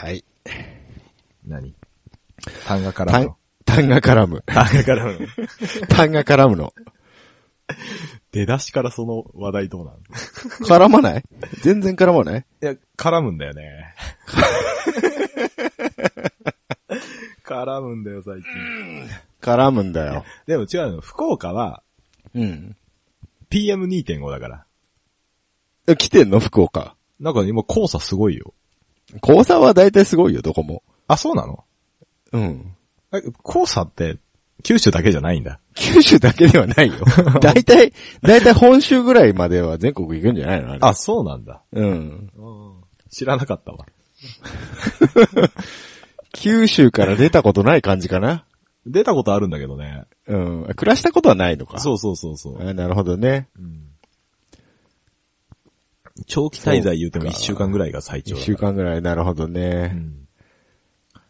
はい。何？単がから単の。、単が絡む。単がからの。単が絡 むの。出だしからその話題どうなの絡まない？全然絡まない？いや、絡むんだよね。絡むんだよ、最近。絡むんだよ。でも違うの。福岡はうん。PM2.5 だから。え来てんの？福岡。なんか今黄砂すごいよ。黄砂は大体すごいよ、どこも。あ、そうなの？うん。え黄砂って九州だけじゃないんだ。九州だけではないよ。大体、大体本州ぐらいまでは全国行くんじゃないのあれあ、そうなんだ。うん。知らなかったわ。九州から出たことない感じかな出たことあるんだけどね。うん。暮らしたことはないのか。そうそうそうそう。あなるほどね。長期滞在言うてもそうか一週間ぐらいが最長一だ週間ぐらい、なるほどうね。ん。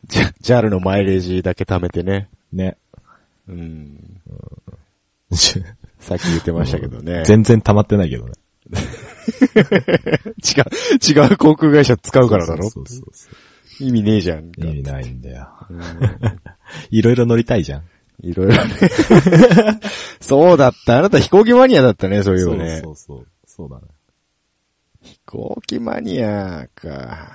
じゃ、JAL のマイレージだけ貯めてね。ね。うん。さっき言ってましたけどね。全然溜まってないけどね。違う、違う航空会社使うからだろ？そうそうそうそ意味ねえじゃん。う。意味ないんだよ。うんいろいろ乗りたいじゃん。いろいろね。そうだった。あなた飛行機マニアだったね、そういえばね。そうそうそう。そうだね。飛行機マニアか。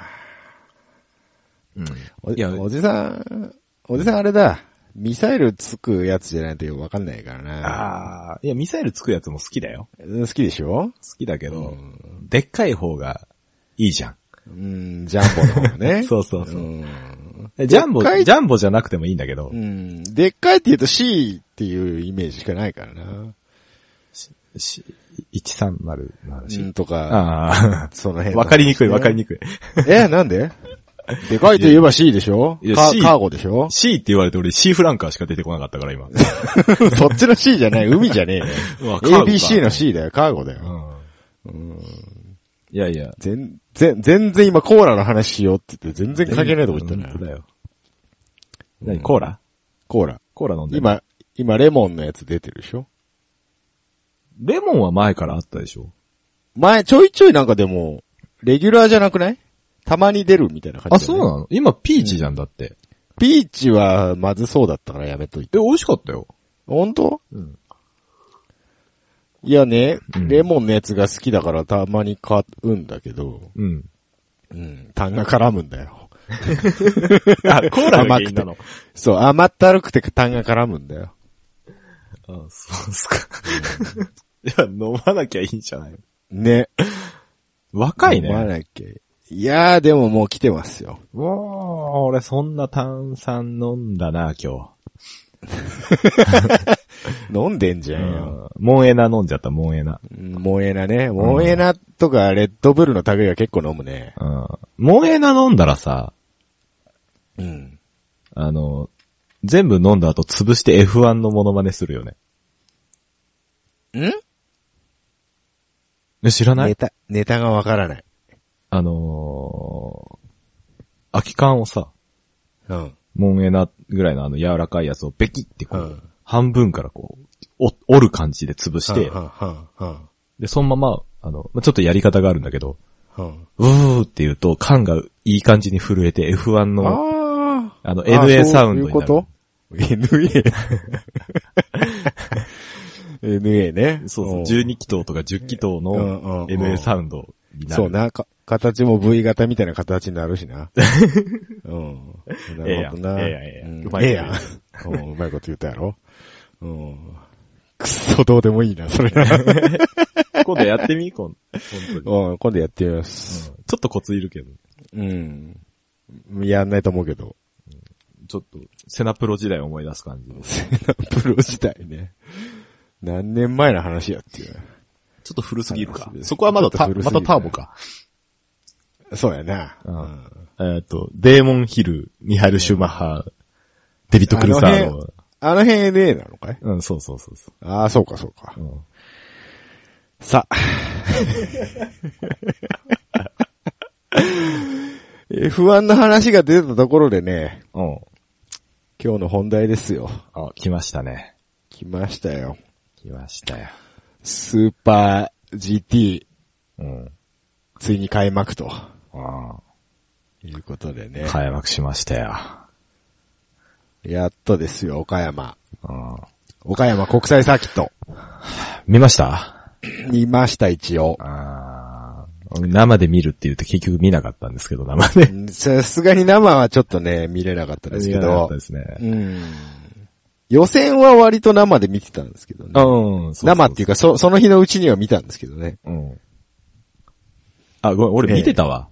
うん。おいやおじさん、おじさんあれだ。ミサイルつくやつじゃないとよくわかんないからな。ああ、いや、ミサイルつくやつも好きだよ。好きでしょ？好きだけど、うんでっかい方がいいじゃん。うん、ジャンボの方ね。そうそうそううんえジャンボ、ジャンボじゃなくてもいいんだけどう、ん。でっかいって言うと C っていうイメージしかないからな。し130の話。うん、とか、あ その辺あ、わかりにくいわかりににくい。え、なんで？でかいと言えば C でしょ？いやカ C カーゴでしょ？C って言われて俺 C フランカーしか出てこなかったから今。そっちの C じゃない、海じゃねえよ。ABC の C だよ、カーゴだよ。うん。いやいや。全然、全然今コーラの話しようって言って全然関係ないとこ行ったな。本当だよ。何コーラ？コーラ。コーラ飲んでる今、今レモンのやつ出てるでしょ？レモンは前からあったでしょ？前、ちょいちょいなんかでも、レギュラーじゃなくない？たまに出るみたいな感あ、じ、ね。そうなの？今ピーチじゃんだって。ピーチはまずそうだったからやめといて。え、美味しかったよ。本当？うん。いやね、うんレモンのやつが好きだからたまに買うんだけど、うん。うん、痰が絡むんだよ。あ、コーラが原因なの？そう、甘ったるくて痰が絡むんだよ。あ、そうっすか。いや、飲まなきゃいいんじゃないね。若い飲まね。なきゃ。いやーでももう来てますよ。うわー、俺そんな炭酸飲んだな、今 飲んでんじ日。ゃんよ。モンエナ飲んじゃった、モンエナ。うんモエナね。モエナとかレッドブルの類は結構飲むね。うん。モンエナ飲んだらさ、うん。あの、全部飲んだ後潰して F1 のモノマネするよね。ん？え知らない？ネタ、ネタがわからない。あのー、空き缶をさ、うん。モンエナぐらいのあの柔らかいやつをベキってこう、うん半分からこう、お折る感じで潰して、はんはんはんで、そのまま、あの、まあちょっとやり方があるんだけど、はんうーって言うと、缶がいい感じに震えて F1 の、ああの、あ。NA サウンドになる。そういうこと？?NA? NA ね。そうそう、ん12気筒とか10気筒のうん NA サウンドになる。そうな、か、形も V 型みたいな形になるしな。うん。なるほどな。ええやんええやんうまいこと言うええやん。うまいこと言ったやろ。うん。くっそどうでもいいな、それな。今度やってみ今度。うん、今度やってみます。うんちょっとコツいるけど。うん。やんないと思うけど。ちょっと、セナプロ時代を思い出す感じ。プロ時代ね。何年前の話やっていう。ちょっと古すぎるかそこはまだた、またターボか。そうやな。うんえっと、デーモンヒル、ミハイル・シューマッハー、デビッド・クルサーの。あの辺 NA なのかい？うん、そうそうそうそああ、そうかそうかう。。うんさあ。F1 の話が出たところでね、うん。今日の本題ですよ。あ、来ましたね。来ましたよ。来ましたよ。スーパー GT、うん。ついに開幕と。ああ。いうことでね。開幕しましたよ。やっとですよ、岡山。うん岡山国際サーキット。見ました？見ました、一応。あー生で見るって言って結局見なかったんですけど、生で。うんさすがに生はちょっとね、見れなかったですけど見なかった。ですね。うん。予選は割と生で見てたんですけどね。うん。生っていうか、そ、その日のうちには見たんですけどね。うん。あ、ごめん、俺見てたわ。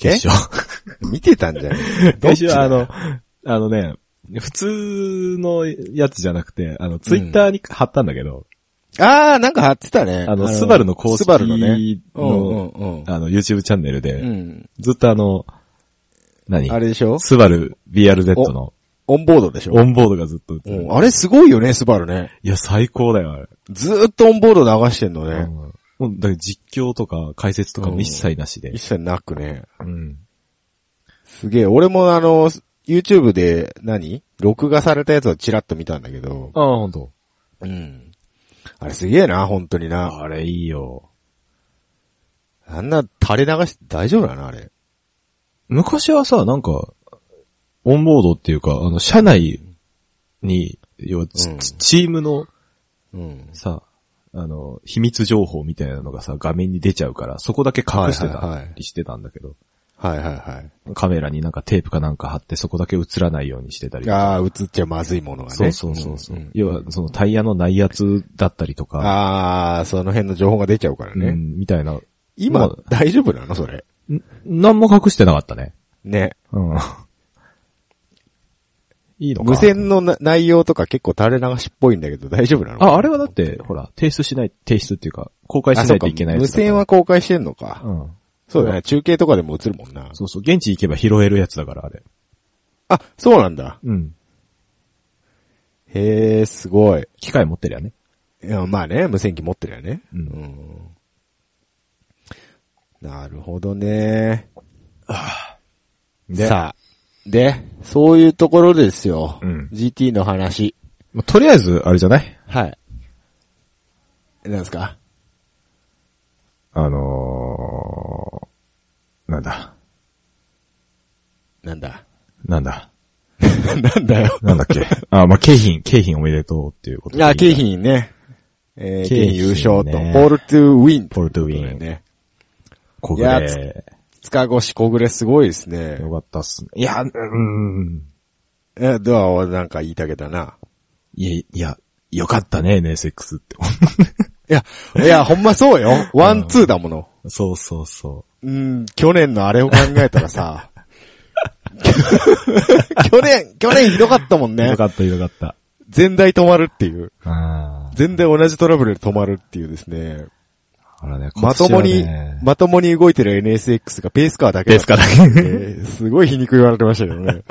え決勝。見てたんじゃない？決勝、あの、あのね、普通のやつじゃなくて、あの、ツイッターに貼ったんだけど、あー、なんか貼ってたね。あの、スバルの公式スバルのね。あの、YouTube チャンネルうで、ん。ずっとあの、何？あれでしょ？スバル BRZ のオンボードでしょ？オンボードがずっとうんあれすごいよね、スバルね。いや、最高だよ、あれ。ずーっとオンボード流してんのね。うんだから実況とか解説とかも一切なしで一。切なくね。うん。すげえ。俺もあの、YouTube で何？録画されたやつをチラッと見たんだけど。ああ、ほんと。うん。あれすげえな、本当にな。あれいいよ。あんな垂れ流して大丈夫だな、あれ。昔はさ、なんか、オンボードっていうか、あの、社内に、要はチ、うんチームのうん。さ、あの、秘密情報みたいなのがさ、画面に出ちゃうから、そこだけ隠してはいはいはいたりしてたんだけど、はいはいはい。カメラになんかテープかなんか貼ってそこだけ映らないようにしてたり。ああ、映っちゃまずいものがね。そうそうそうそう、んん要は、そのタイヤのないやつだったりとか、ああ、その辺の情報が出ちゃうからね。うん、みたいな。今まあ、大丈夫なの？それ。ん何も隠してなかったね。ね。うん。いいのか無線のな内容とか結構垂れ流しっぽいんだけど大丈夫なの？あ、あれはだって、ほら、提出しない、提出っていうか、公開しないといけない無線は公開してんのか。うん。そうだね。中継とかでも映るもんな。そうそう、現地行けば拾えるやつだから、あれ。あ、そうなんだ。うん。へえ、すごい。機械持ってりゃね。いや、まあね、無線機持ってるよね。うんんなるほどね。で、さあ、で、そういうところですよ。うん GT の話。まあとりあえず、あれじゃない？はい。なんですか？あのー、なんだ、なんだ？なんだ、なんだよ。なんだっけ？あ、まあ、景品、景品おめでとうっていうことでいあ、景。品ね。えー、景景品品優勝と、ねポールトゥウィン。ポールトゥウィンね。小いや暮。塚越小暮すごいですね。よかったっすね。いや、うん。え、ドアはなんか言いたけだな。いや、いや、よかったね、NSX って。いや、いや、ほんまそうよ。ワン、ツーだもの。そうそうそうん、去年のあれを考えたらさ、去年、去年ひどかったもんう。ねよ。かった、よかった。全台止まるっていう。全台同じトラブルで止まるっていうですね。ね、まともに、まともに動いてる NSX がペースカーだけペースカーだけ。すごい皮肉言われてましたけどね。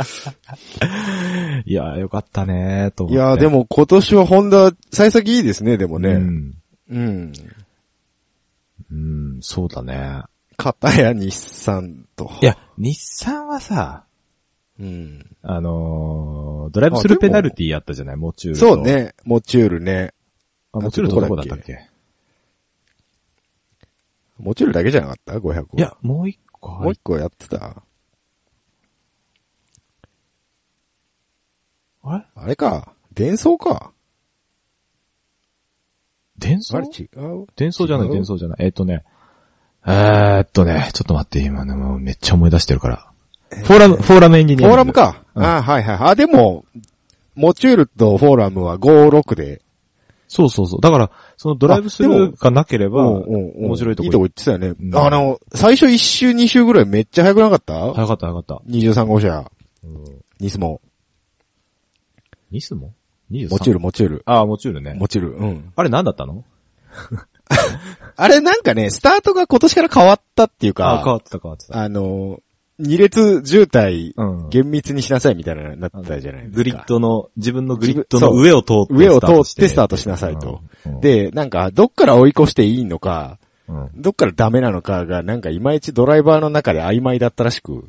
いや、よかったね、と思いって。や、でも今年はホンダ、幸先いいですね、でもね。うん。うん。うん、そうだね。片や日産と。いや、日産はさ、うん。あのードライブスルーペナルティやったじゃない、モチュールと。そう。ね、モチュールね。あ、モチュールとどこだったっけ？モチュールだけじゃなかった ?500。いや、もう一個もう一個やってた？あれ？あれか。伝送か。伝送？あれ違う伝送じゃない、伝送じゃない。えっとね、えーっとね、ちょっと待って、今ね、もうめっちゃ思い出してるから。フォーラム、フォーラムエンジニア。フォーラム。か。うんあはいはい。あ、でも、モチュールとフォーラムは56で。そうそうそう。だから、そのドライブスルーがなければ、面白いとこいいとこ行ってたよね。うんあの、最初1周2周ぐらいめっちゃ速くなかった、早かった早かった。?23 号車。うん。ニスモ。ニスモ ?23? モチュール、モチュール。ああ、モチュールね。モチュール。うん。あれ何だったの？あれなんかね、スタートが今年から変わったっていうあ、変か、わってた変わってた。あの、二列渋滞、うん。厳密にしなさいみたいな、なったじゃないですか。グリッドの、自分のグリッドの上を通って上を通ってスタートしなさいと。うん、で、なんか、どっから追い越していいのか、うん、どっからダメなのかが、なんかいまいちドライバーの中で曖昧だったらしく、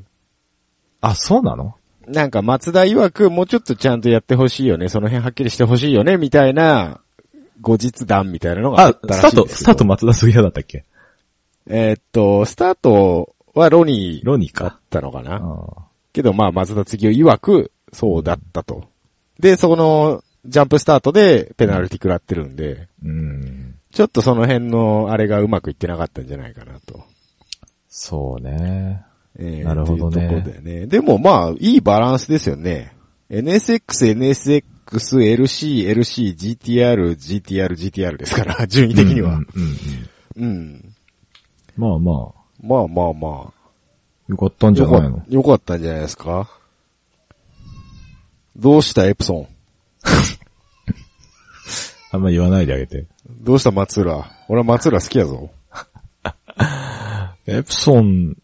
あ、そうなの？なんか松田曰くもうちょっとちゃんとやってほしいよね、その辺はっきりしてほしいよね、みたいな、後日談みたいなのがああっ、たらスタート、しいんですけどスタート松田杉谷だったっけ？えーっと、スタートはロニーロニーか。だったのかな。あけどまあ、松田次を曰く、そうだったと。で、そこの、ジャンプスタートでペナルティ食らってるんで、うん。ちょっとその辺のあれがうまくいってなかったんじゃないかなと。そうね。えーなるほどねところだよね。でもまあ、いいバランスですよね。NSX、NSX、LC、LC、GTR、GTR、GTR ですから、順位的には。うんうんうんうん。まあまあ、まあまあまあ。よかったんじゃないの？よかったんじゃないですか？どうしたエプソン？あんま言わないであげて。どうした松浦俺は松浦好きやぞ。エプソン、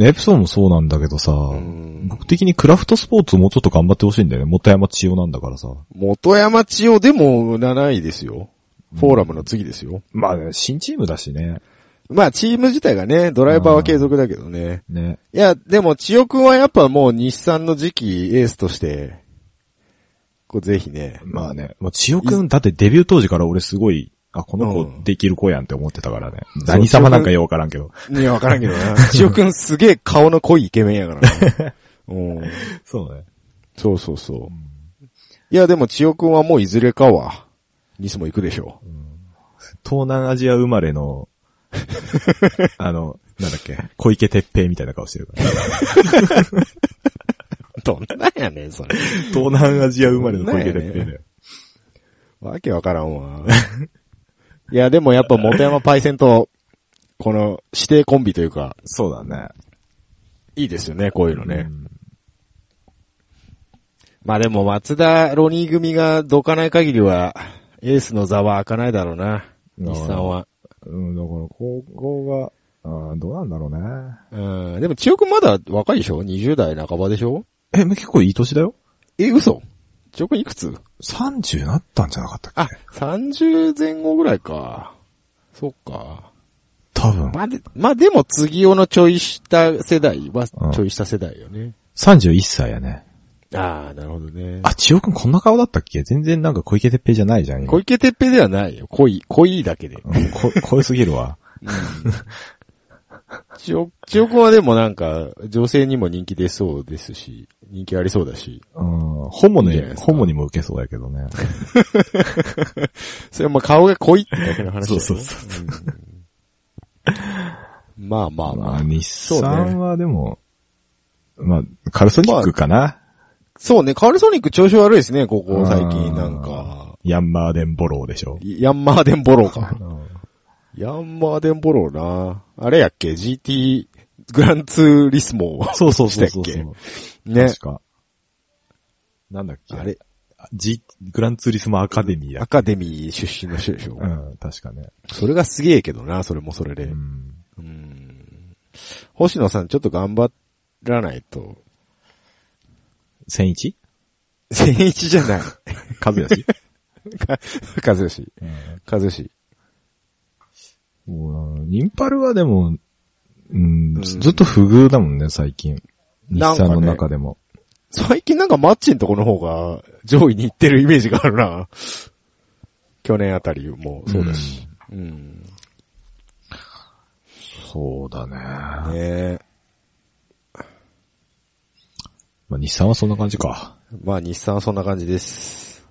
エプソンもそうなんだけどさ、ん僕的にクラフトスポーツもうちょっと頑張ってほしいんだよね。元山千代なんだからさ。元山千代でも7位ですよ。フォーラムの次ですよ。まあね、新チームだしね。まあチーム自体がね、ドライバーは継続だけどね。ね。いや、でも千代くんはやっぱもう日産の次期エースとして、こうぜひね。まあね、もう千代くん、だってデビュー当時から俺すごい、あ、このうん子できる子やんって思ってたからね。そう何様なんかようわからんけど。いや、わからんけどな。千代くんすげえ顔の濃いイケメンやからな。うん。そうね。そうそうそう。いや、でも千代くんはもういずれかは、ニスも行くでしょ東南アジア生まれの、あの、なんだっけ、小池徹平みたいな顔してるから。う。どんなんやねん、それ。東南アジア生まれの小池徹平だよ。わけわからんわ。いや、でもやっぱ元山パイセンと、この指定コンビというか、そうだね。いいですよね、こういうのね。うんまあでも松田ロニー組がどかない限りは、エースの座は開かないだろうな。うん日産は。うん、だから、高校が、あーどうなんだろうね。うん。でも千代くんまだ若いでしょ ?20 代半ばでしょ？え、結構いい年だよえ、嘘千代くんいくつ？?30 なったんじゃなかったっけ？あ、30前後ぐらいか。そっか。多分。まあ、で、まあでも次用のちょい下世代はうん、ちょい下世代よね。31歳やね。ああ、なるほどね。あ、千代くんこんな顔だったっけ？全然なんか小池徹平じゃないじゃん。今小池徹平ではないよ。濃い、濃いだけで。うんこ、濃いすぎるわ。千代、千代くんはでもなんか、女性にも人気出そうですし、人気ありそうだし。うん、ホモにいいんじゃないです、かホモにも受けそうやけどね。それはまあ顔が濃いってだけの話だよ、ね。そうそううんまあまあまあ。まあ、日そうね産はでも、まあ、カルソニックかな。そうね、カールソニック調子悪いですね、ここ最近なんか。ヤンマーデンボローでしょ。ヤンマーデンボローか。ヤンマーデンボローな。あれやっけ ?GT グランツーリスモそうそうそうそうしたっそう。ね確。か。なんだっけ？あれ、ジ、グランツーリスモアカデミーやア。カデミー出身の人でしょ？うん、確かね。それがすげえけどな、それもそれで。うん。うん星野さんちょっと頑張らないと。千一？千一じゃない。和義？和義。和義。もうなインパルはでも、うんん、ずっと不遇だもんね、最近。日産の中でも。最近なんかマッチのとこの方が上位に行ってるイメージがあるな。去年あたりもそうだし。うん。そうだね。ねえ。まあ、日産はそんな感じか。まあ日産はそんな感じです。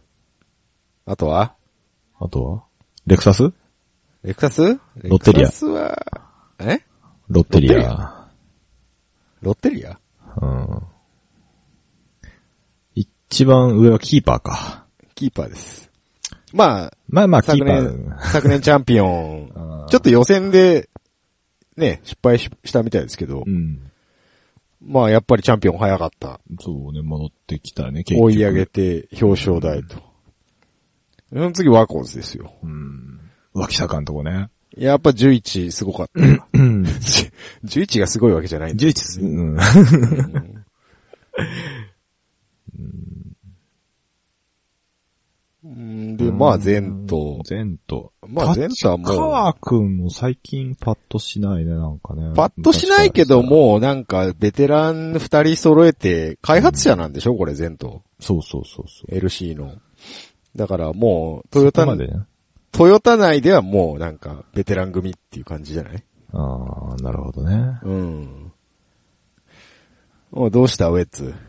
あとは？あとは？レクサス？レクサス？ロッテリアレクサスは、え？ロッテリア。ロッテリア？うん。一番上はキーパーか。キーパーです。まあ、まあまあ、キー昨パ年ー。、昨年チャンピオン。ちょっと予選で、ね、失敗ししたみたいですけど、うん。まあやっぱりチャンピオン早かった。そうね、戻ってきたね、結局。追い上げて表彰台と。その次ワコーズですよ。うん。脇坂のとこね。やっぱ11すごかった。うん。11がすごいわけじゃないんだ。11、うん。うんで、まあ、前途。前途。まあ前途はもう川くんも最近パッとしないね、なんかね。パッとしないけど、もうなんか、ベテラン二人揃えて、開発者なんでしょこれ、前途。そうそうそうそう。LC の。だからもう、トヨタまでね。トヨタ内ではもうなんか、ベテラン組っていう感じじゃない？ああ、なるほどね。うん。おどうした、ウェッツ。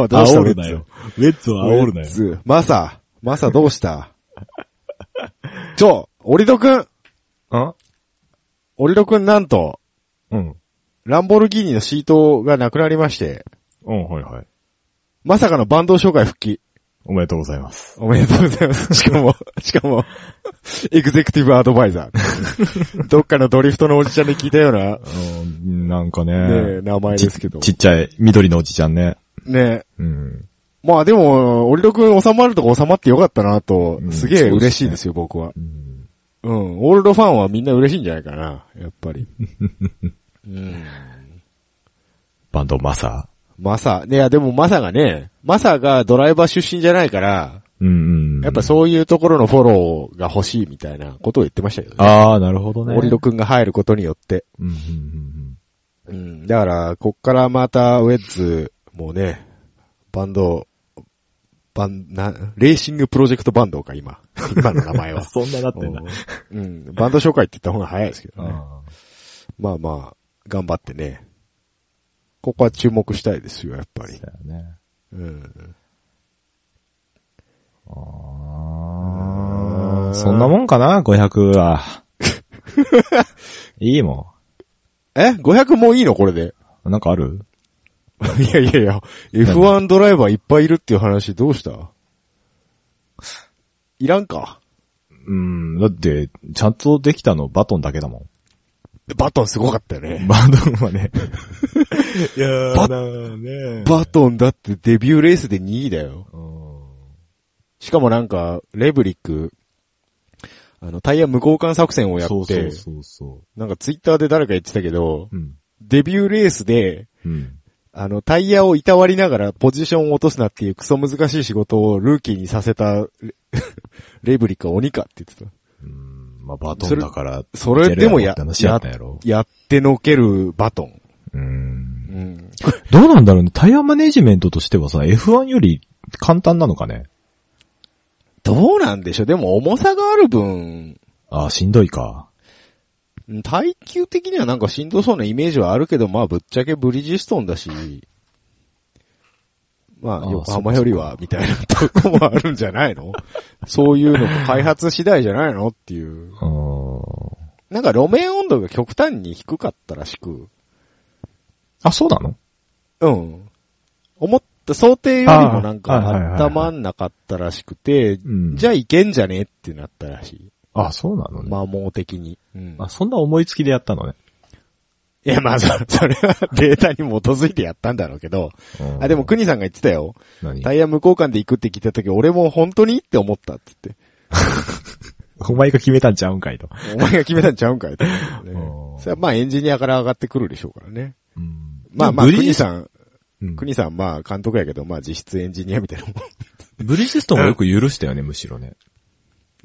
おどうした、ウェッツ。ウェッツウェッ。ツ。マサ、マサどうした？ちょ、オリドくんあ？オリドくんなんと、うん。ランボルギーニのシートがなくなりまして、うん、はいはい。まさかのバンド紹介復帰。おめでとうございます。おめでとうございます。しかも、しかも、エグゼクティブアドバイザー。どっかのドリフトのおじちゃんに聞いたような、うん、なんかね。ね、名前ですけど。ちっちゃい緑のおじちゃんね。ね。うん。まあでも、オリドくん収まるとこ収まってよかったなとう、んすげえ嬉しいですよ、僕は。うんうん。オールドファンはみんな嬉しいんじゃないかな、やっぱり。うん。バンドマサ。マサ、ねいやでもマサがね、マサがドライバー出身じゃないから、うんうん。やっぱそういうところのフォローが欲しいみたいなことを言ってましたけどね。ああ、なるほどね。オリドくんが入ることによって。うんうんうんうん。だから、こっからまたウェッズ、もうね、バンド、バン、な、レーシングプロジェクトバンドか、今。今の名前うん。は。そんななってんだ。うん。バンド紹介って言った方が早いですけどね。あまあまあ、頑張ってね。ここは注目したいですよ、やっぱり。あだよね。うん。ああ。そんなもんかな ?500 は。いいもえ ?500 もういいの？これで。ん。なんかある？いやいやいや、F1 ドライバーいっぱいいるっていう話どうした？いらんか。うん。だって、ちゃんとできたのバトンだけだもバトンすごかったよん。ね。バトンはね。いやバだね。バトンだってデビューレースで2位だよ。うんしかもなんか、レブリック、あの、タイヤ無交換作戦をやって、そうそうそうそなんかツイッターで誰か言ってたけど、う。うん。デビューレースで、うん。あの、タイヤをいたわりながらポジションを落とすなっていうクソ難しい仕事をルーキーにさせたレ レブリックは鬼かって言ってた。うん。まあ、バトンだから。それでもやややってのけるバトン。う。うんん。どうなんだろうね。タイヤマネジメントとしてはさ、F1 より簡単なのかね？どうなんでしょうでも重さがある分、ああ、しんどいか。耐久的にはなんかしんどそうなイメージはあるけど、まあぶっちゃけブリヂストンだし、まあ横浜よりは、みたいなとこもあるんじゃないの？そういうの開発次第じゃないの？っていう。うん。なんか路面温度が極端に低かったらしく、あ、そうなの？うん。思った想定よりもなんか温まんなかったらしくて、うんじゃあいけんじゃね？ってなったらしい。あ、そうなのね。摩耗的に。うん。あ、そんな思いつきでやったのね。いや、まあ、そ それはデータに基づいてやったんだろうけど、うんあ、でも、国さんが言ってたよ。何？タイヤ無交換で行くって聞いた時、俺も本当にって思ったって言って。お前が決めたんちゃうんかいと。お前が決めたんちゃうんかいって言ってねうんそれはまあエンジニアから上がってくるでしょうからね。うんまあまあ、ブリヂス国さん、うん国さんまあ監督やけど、まあ実質エンジニアみたいなもん。ブリヂストンはよく許したよね、むしろね。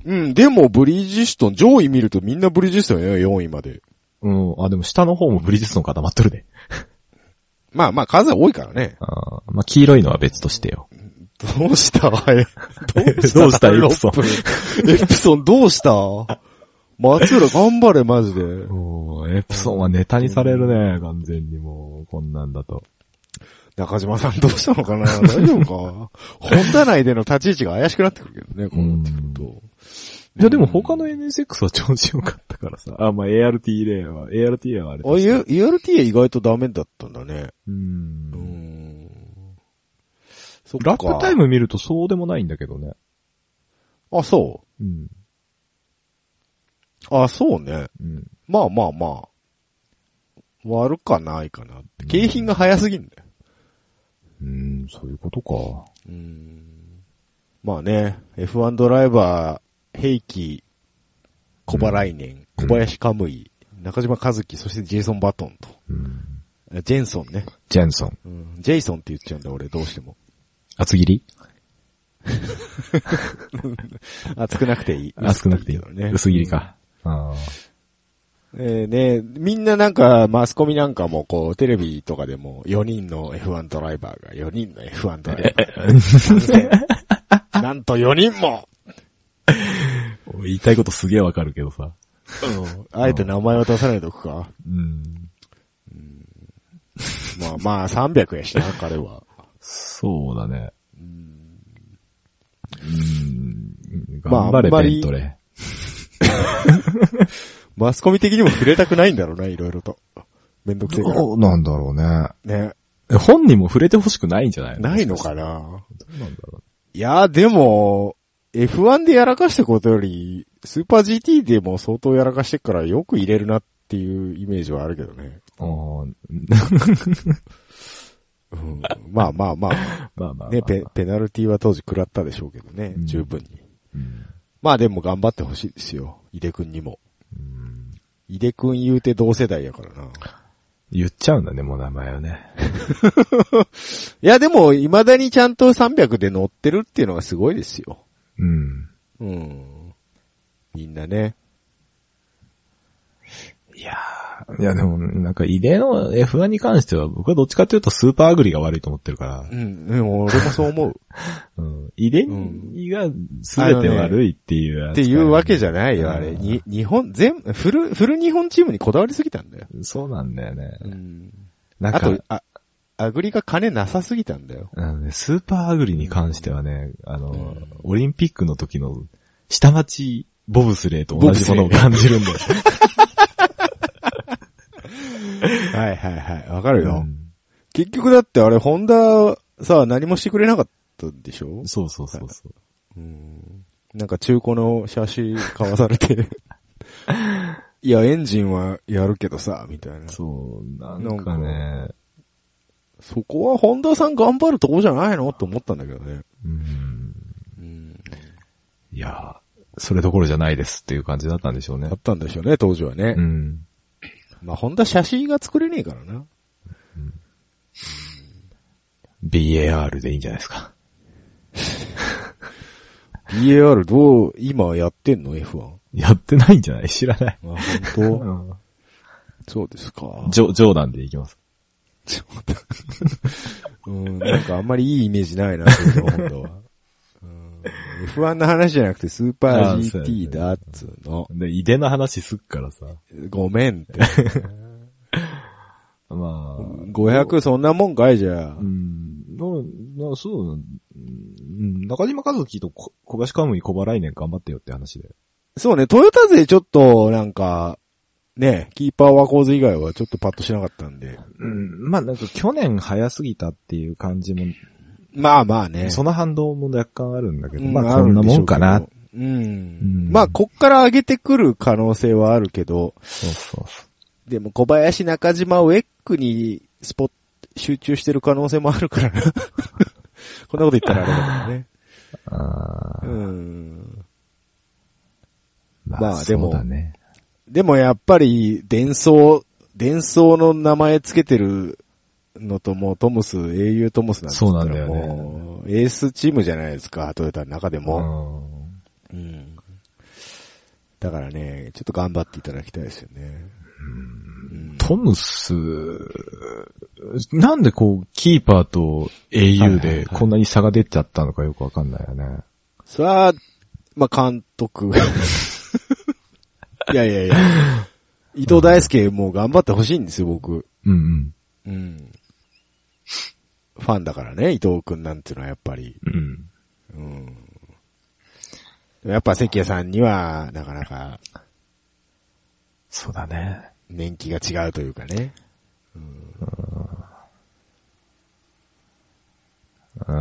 うん、でもブリヂストン、上位見るとみんなブリヂストンよ、4位まで。うん。あ、でも下の方もブリヂストン固まっとるね。まあまあ数は多いからね。あーまあ、黄色いのは別としてよ。どうした？え どうした？どうした？エプソンエプソンどうした？松浦頑張れ、マジで。おエプソンはネタにされるね、完全にもう、こんなんだと。中島さんどうしたのかな？大丈夫か？ホンダ内での立ち位置が怪しくなってくるけどね、こうなってくると。いや、でも他の NSX は調子良かったからさ。あ、まあ、ART レーは、ART はあれあ、U- URT 意外とダメだったんだね。う。うんーん。そっかラップタイム見るとそうでもないんだけどね。あ、そうん。う。あ、そうね。うん。まあまあまあ。悪かないかなって。景品が早すぎんだよ。うん、そういうことか。うーん。まあね、F1 ドライバー、平気、小葉来年、小林カムイ、中島和樹、そしてジェイソン・バトンと。ジェンソンね。ジェンソン。うん、ジェイソンって言っちゃうんだ、俺、どうしても。厚切り？熱くなくていい。熱くなくていい。薄切りか。あえーね、みんななんか、マスコミなんかもこう、テレビとかでも、4人の F1 ドライバーが、4人の F1 ドライバー。なんと4人もあ。言いたいことすげえわかるけどさ。あえて名前は出さないとくか。うん。まあまあ、300やしな、彼は。そうだね。うん。まあ頑張れ、あんまりベントレマスコミ的にも触れたくないんだろうな、いろいろと。めんどくせえから。どうなんだろうね。ね。本人も触れてほしくないんじゃないないのかな？どうなんだろいや、でも、F1 でやらかしたことより、スーパー GT でも相当やらかしてっからよく入れるなっていうイメージはあるけどね。う。あーうん、まあまあまあ、まあまあまあ。ね、ペ、ペナルティは当時食らったでしょうけどね、うん十分に。うんまあでも頑張ってほしいですよ、井出くんにも。うん井出くん言うて同世代やからな。言っちゃうんだね、もう名前をね。いやでも、未だにちゃんと300で乗ってるっていうのがすごいですよ。うん。うん。みんなね。いやーいやでも、なんか、異例の F1 に関しては、僕はどっちかというとスーパーアグリが悪いと思ってるからう、ん、でも俺もそう思う。うん。異例が全て悪いっていうやつっていうわけじゃゃないよ、あれ。うんに、日本、全、フル、フル日本チームにこだわりすぎたんだよ。そうなんだよね。うん。なんか、あと、あ、アグリが金なさすぎたんだよ。あのね、スーパーアグリに関してはね、あの、うんオリンピックの時の下町ボブスレーと同じものを感じるんだよ。はいはいはい。わかるよ。うん結局だってあれ、ホンダさ、何もしてくれなかったでしょ？そうそうそうそう。うん。なんか中古の写真買わされて。いや、エンジンはやるけどさ、みたいな。そう、なんかね、そこはホンダさん頑張るとこじゃないの？って思ったんだけどね。うん、うん。いや、それどころじゃないですっていう感じだったんでしょうねあ。ったんでしょうね、当時はね。うん。まあ、ホンダ写真が作れねえからな。BAR でいいんじゃないですか。BAR どう、今やってんの ?F1。やってないんじゃない？知らない。あ、う本当？んそうですか。ジョ、ジョーダンでいきます。うん、なんかあんまりいいイメージないな、そういうの、ホンダは。うん F1 の話じゃなくてスーパー GT だっつうの。で、遺伝の話すっからさ。ごめんって。まあ。500そんなもんかいじゃあう。ん。な、な、そう、うん、中島和樹とこ小林カムイ小原来年頑張ってよって話で。そうね、トヨタ勢ちょっと、なんか、ね、キーパーワコーズ以外はちょっとパッとしなかったんで。うん。まあなんか去年早すぎたっていう感じも、まあまあね。その反動も若干あるんだけど、うんまあこんなもんかな。うん。うんまあ、こっから上げてくる可能性はあるけど、そうそうそでも小林中島ウェックにスポット、集中してる可能性もあるからな。こんなこと言ったらあれだけどね。う。あうーん。ままあでもそうだね。でもやっぱり、伝送、伝送の名前つけてるのともうトムス、英雄トムスなんですそうなんだよねもう、エースチームじゃないですか、トヨタの中でも。うんうん。だからね、ちょっと頑張っていただきたいですよね。うんトムス、なんでこう、キーパーと英雄はいはいではいこんなに差が出ちゃったのかよくわかんないよね。それは、まあ、監督。いやいやいや。伊藤大輔もう頑張ってほしいんですよ、僕。うんうん。ファンだからね、伊藤くんなんていうのはやっぱり。うん。うん。うん。やっぱ関谷さんには、なかなか、そうだね。年季が違うというかね。うー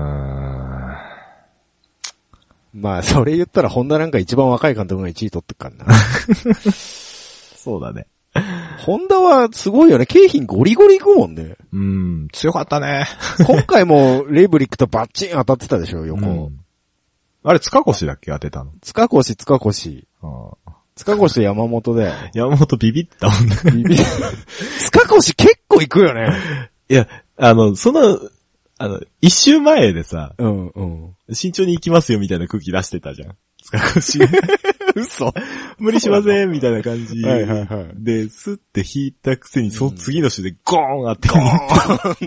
ん。まあ、それ言ったら、ホンダなんか一番若い監督が1位取ってっからな。そうだね。ホンダはすごいよね。景品ゴリゴリ行くもんね。うん、強かったね。今回もレイブリックとバッチン当たってたでしょ、横。うんあれ、塚越だっけ当てたの？塚越、塚越。塚越と山本で。山本ビビったもんね。ビビ塚越結構行くよね。いや、あの、その、あの、一周前でさ、うん、うん。慎重に行きますよみたいな空気出してたじゃん。塚越。嘘無理しませんみたいな感じ。はいはいはいで、スッて引いたくせに、その次の週でゴーン当てゴー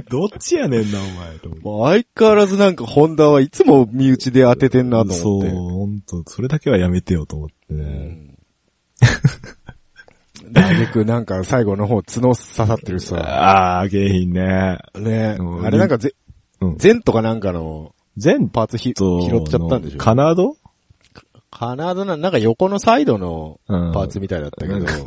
ンどっちやねんな、お前。と思ってもう相変わらずなんかホンダはいつも身内で当ててんなと思って。そう、ほんと、それだけはやめてよと思ってうね。ん。あげくなんか最後の方角刺さってるしさ。ああ、原因ね。ねうんあれなんかぜ、うん。ゼンとかなんかの全パーツひと、拾っちゃったんでしょ？カナド？カナダな、なんか横のサイドのうんパーツみたいだったけど、なんか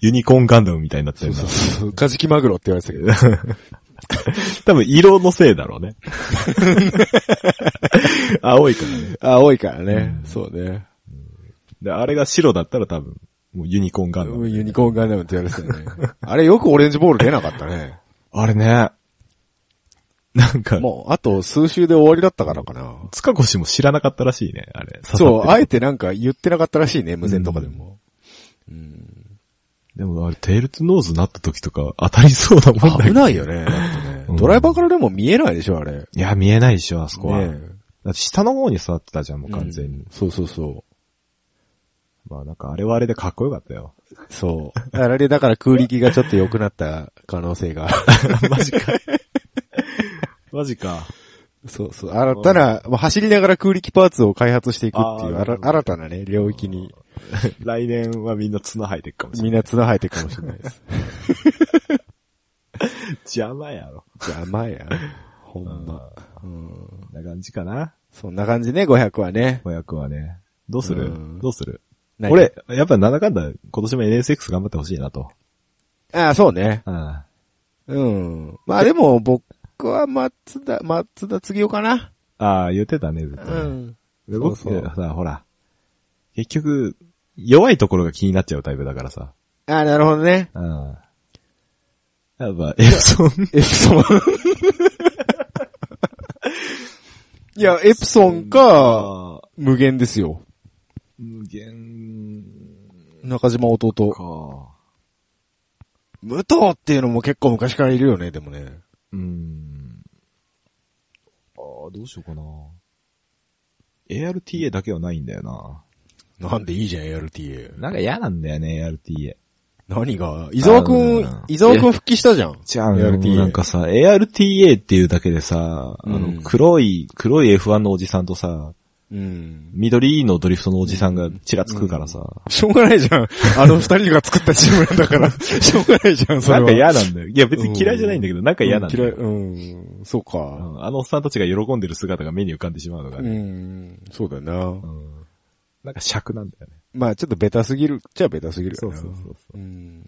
ユニコーンガンダムみたいになってそうそう。そう、カジキマグロって言われてたけど、多分色のせいだろうね。青いからね。青いからね、うんそうね。で、あれが白だったら多分、もうユニコーンガンダム。ユニコーンガンダムって言われてたよね。あれよくオレンジボール出なかったね。あれね。なんか、もう、あと数週で終わりだったからかな。塚越も知らなかったらしいね、あれ。そう、ああえてなんか言ってなかったらしいね、無線とかでも。うんでもあれ、テールツノーズなった時とか当たりそうだもんね。危ないよね、だってねうんドライバーからでも見えないでしょ、あれ。いや、見えないでしょ、あそこは。ねだって下の方に座ってたじゃん、もえう完全に。うんそうそうそまあなんかあれはあれでかっこよかったよ。う。そう。あれでだから空力がちょっと良くなった可能性が。マジか。マジか。そうそう。新たな、まあ走りながら空力パーツを開発していくっていう、新たなね、領域に、来年はみんな綱生えてるかもしれない。みんな綱生えてるかもしれないです。邪魔やろ。邪魔や。ほんま。うん。こんな感じかな。そんな感じね、500はね。500はね。どうする？うんどうする？何俺、やっぱなんだかんだ今年も NSX 頑張ってほしいなと。ああ、そうね。うん。うん。まあでも、僕は松田、松田次夫かな。ああ、言ってたね、ずっとね。うん。で僕そうそうさ、ほら、結局、弱いところが気になっちゃうタイプだからさ。ああ、なるほどね。うん。やっぱ、エプソン。エプソン。いや、エプソンか、あ無限ですよ。無限中島弟。か。武藤っていうのも結構昔からいるよね、でもね。うん。ああ、どうしようかな。ARTA だけはないんだよな。なんでいいじゃん、ARTA。なんか嫌なんだよね、ARTA。何が？伊沢くうんん、伊沢くん復帰したじゃん。じゃあ、ARTA なんかさ、ARTA っていうだけでさ、あうんの、黒い、黒い F1 のおじさんとさ、うん。緑のドリフトのおじさんがちらつくからさ、しょうがないじゃん。あの二人が作ったチームなんだから。しょうがないじゃん、それは。なんか嫌なんだよ。いや、別に嫌いじゃないんだけど、なんか嫌なんだ嫌い、よ。うん。そううか。んあのおっさんたちが喜んでる姿が目に浮かんでしまうのがうね。ん。そうだよな。うんなんか尺なんだよね。まあちょっとベタすぎる。じゃあベタすぎる。そうそうそうそう。うん。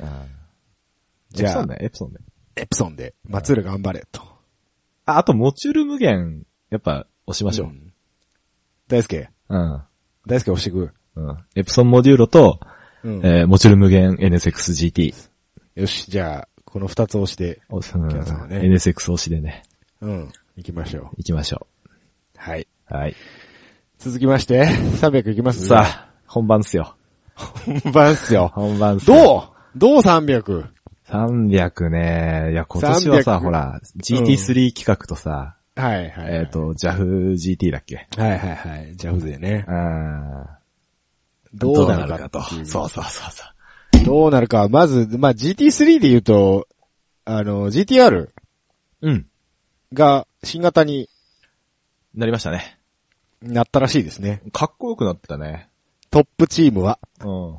あじゃあエプソンね、エプソンね。エプソンで、松浦頑張れと。あ、あと、 Motul 無限、やっぱ、押しましょう。ん大輔。うん。大輔押してく。うん。エプソン Modulo と、うん。えー、 Motul 無限 NSXGT。よし、じゃあ、この二つ押して、おうんね NSX 押しでね、うん。行きましょう。行きましょはい。う。はい。続きまして、300いきます？さあ、本番っすよ。本番っすよ。本番っすよ。どう？どう 300? 300ね。いや、今年はさ、300ほら、GT3 企画とさ、はいはい。えっ、と、JAFGT だっけ？はいはいはい。ジャフ勢ね。うん。どうなるかと。そうそうそうそどうなるか。まず、まあ、GT3 で言うと、あの、GTR う。うん。が新型になりましたね。なったらしいですね。かっこよくなったね。トップチームは。うん。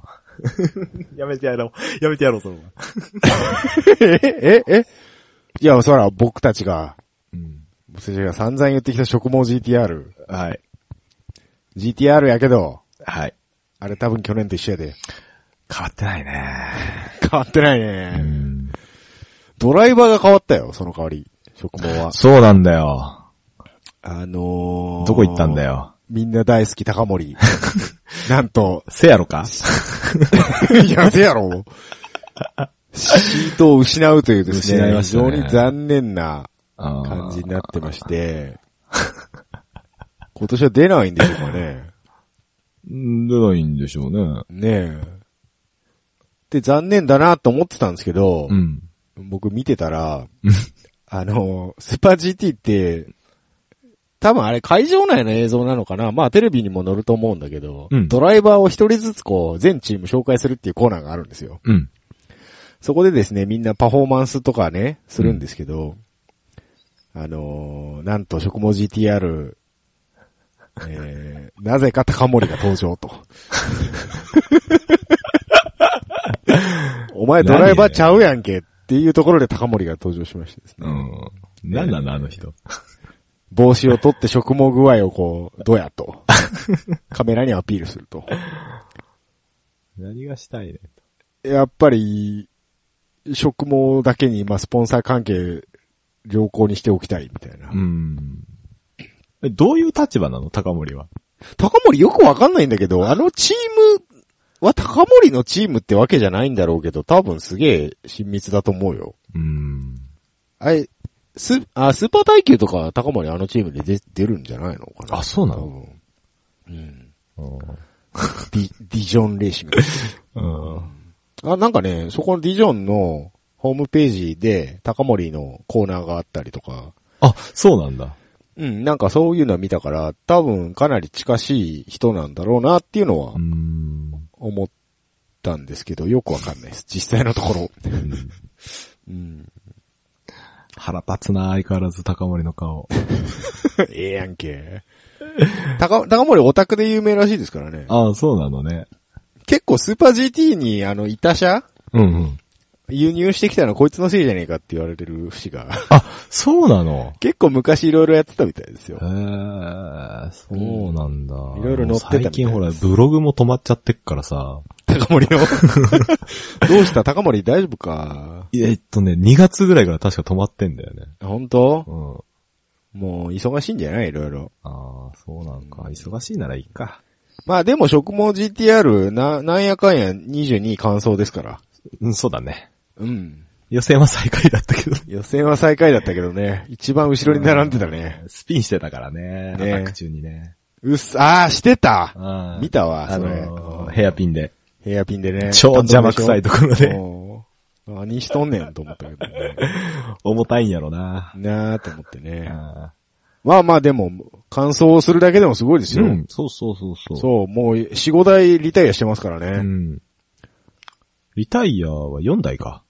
やめてやろう。やめてやろう、それは。えええ？いや、そら、僕たちが、うん。僕たちが散々言ってきた食毛 GTR。はい。GTR やけど、はい。あれ多分去年と一緒やで。変わってないね。変わってないうね。ん。ドライバーが変わったよ、その代わり。食毛は。そうなんだよ。あのー、どこ行ったんだよ。みんな大好き高森。なんと、せやろか？いや、せやろ。シートを失うというですね、失いましたね非常に残念な感感じになってまして、今年は出ないんでしょうかね。うん出ないんでしょうね。ねえ。で、残念だなと思ってたんですけど、うん。僕見てたらうん、あの、スーパー GT って、多分あれ会場内の映像なのかなまあテレビにも載ると思うんだけど、うんドライバーを一人ずつこう、全チーム紹介するっていうコーナーがあるんですよ。うん。そこでですね、みんなパフォーマンスとかね、するんですけど、あのーなんと食毛 GTR、えー、なぜか高森が登場と。お前ドライバーちゃうやんけっていうところで高森が登場しましてですね。うん。なんなのあの人。帽子を取って食毛具合をこう、どうやと。カメラにアピールすると。何がしたいね。やっぱり、食毛だけに、まあ、スポンサー関係良好にしておきたいみたいな。うん。え、どういう立場なの？高森は。高森よくわかんないんだけど、あのチームは高森のチームってわけじゃないんだろうけど、多分すげえ親密だと思うよ。うん。あれ、ス、あ、スーパー耐久とか高森あのチームで出出るんじゃないのかな？あ、そうなの？うん。ディ、ディジョンレーシング。うん。あ、なんかね、そこのディジョンのホームページで高森のコーナーがあったりとか、あ、そうなんだ。うん、なんかそういうのは見たから、多分かなり近しい人なんだろうなっていうのはうん。思ったんですけど、よくわかんないです。実際のところ。うんうん。腹立つな、相変わらず高森の顔。ええやんけ。高、高森オタクで有名らしいですからね。ああ、そうなのね。結構スーパー GT にあの、いた車うんうん。輸入してきたのはこいつのせいじゃねえかって言われてる節が。あ、そうなの？結構昔いろいろやってたみたいですよへ。え、そうなんだ。いろいろ載ってた最近ほら、ブログも止まっちゃってっからさ。高森の？どうした？高森大丈夫か？えっとね、2月ぐらいから確か止まってんだよね。本当？うん。もう忙しいんじゃない？いろいろ。ああ、そうなんか。忙しいならいいか。まあでも食毛 GTR な、なんやかんや22位完走ですから。うん、そうだね。うん。予選は最下位だったけど。予選は最下位だったけどね。一番後ろに並んでたね。スピンしてたからね。ねアタック中にね。うっす、あー、してた見たわ、あそれ。のー、ヘアピンで。ヘアピンでね。超邪魔くさいところで。うん何しとんねんと思ったけどね。重たいんやろな。なーと思ってね。あまあまあでも、完走するだけでもすごいですよ。ーうん、そうそうそうそう。そう、もう4、5台リタイアしてますからね。うん。リタイアは4台か。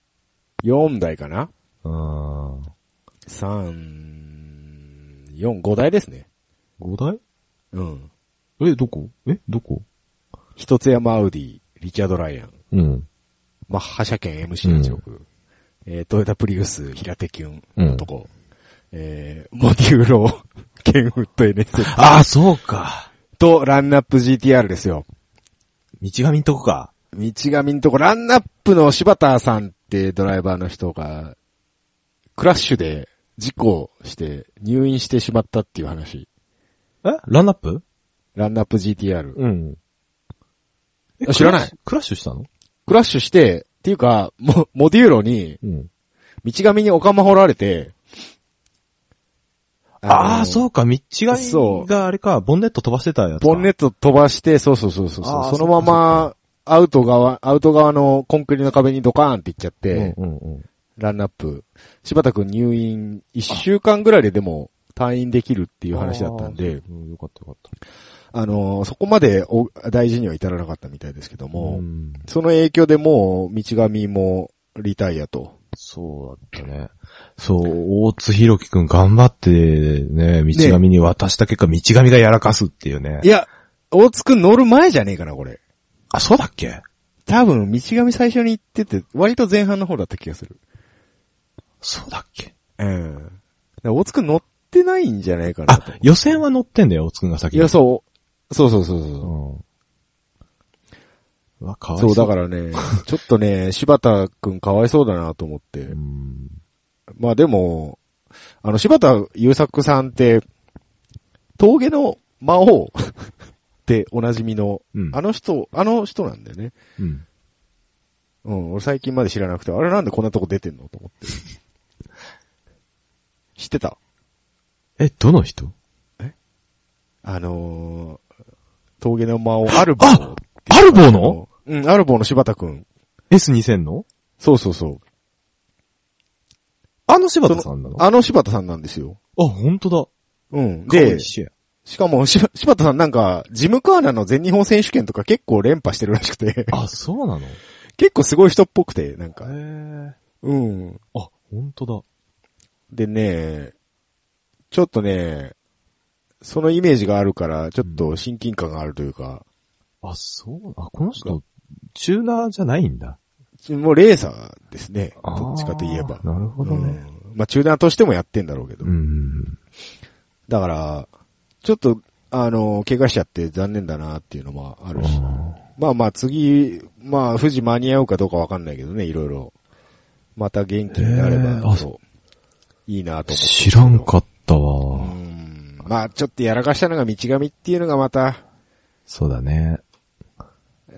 4台かな？うん。?3、4、5台ですね。5台？うん。え、どこ？え、どこ？一つ山アウディ、リチャード・ライアン、うん。マッハ車検 MC86、えートヨタプリウス、平手キュンのとこ、えー、 Modulo、KENWOOD NS ああ、そうか。と、 RUNUP GTR ですよ。道上んとこか。道上んとこ、 RUNUP の柴田さんってドライバーの人が、クラッシュで事故して入院してしまったっていう話。え？ RUNUP？RUNUP GTR。うん。あ知らないクラッシュクラッシュしたの？クラッシュして、っていうか、モモデューロに、うん。道上にお釜掘られて、ああ、う。そうか、道そう上があれか、ボンネット飛ばしてたやつか。ボンネット飛ばして、そうそうそうそうあーそのまま、アウト側、アウト側のコンクリの壁にドカーンっていっちゃって、うんうんうん。ランナップ。柴田くん入院、一週間ぐらいででも退院できるっていう話だったんで、うんよかったよかった。あのーそこまでお大事には至らなかったみたいですけども、んその影響でもう、道上もリタイアと。そうだったね。そう、大津弘樹くん頑張ってね、道上に渡した結果、道上がやらかすっていうねい。や、大津くん乗る前じゃねえかな、これ。あ、そうだっけ？多分、道上最初に行ってて、割と前半の方だった気がする。そうだっけ？うん。だから大津くん乗ってないんじゃないかなとあ。、予選は乗ってんだよ、大津くんが先に。いや、そう。そうそうそうそう。うん。うわ、かわいそ、そうう。だからね、ちょっとね、柴田くんかわいそうだなと思って。うん。まあでも、あの、柴田優作さんって、峠の魔王っておなじみの、うん。あの人、あの人なんだよね。うん。うん、俺最近まで知らなくて、あれなんでこんなとこ出てんのと思って。知ってた？え、どの人？あのー、峠の魔王、アルボーアルボーの？うん、アルボーの柴田くん。?S2000 の？そうそうそう。あの柴田さんなの？あ、あの柴田さんなんですよ。本当だ。うん。で。しかも、し柴田さんなんか、ジムカーナの全日本選手権とか結構連覇してるらしくて、あ、そうなの？結構すごい人っぽくて、なんか。え。うん。あ、本当だ。でね、ちょっとね、そのイメージがあるから、ちょっと親近感があるというか、あ、そう、あ、この人、チューナーじゃないんだ。もうレーサーですね。どっちかといえば。なるほどね。うん。まあ、中断としてもやってんだろうけど。うん。だから、ちょっと、あの、怪我しちゃって残念だなっていうのもあるし。まあまあ次、まあ富士間に合うかどうかわかんないけどね、いろいろ。また元気になれへーあばそう、いいなと思って。知らんかったうわ。ん。まあちょっとやらかしたのが道上っていうのがまた、そうだね。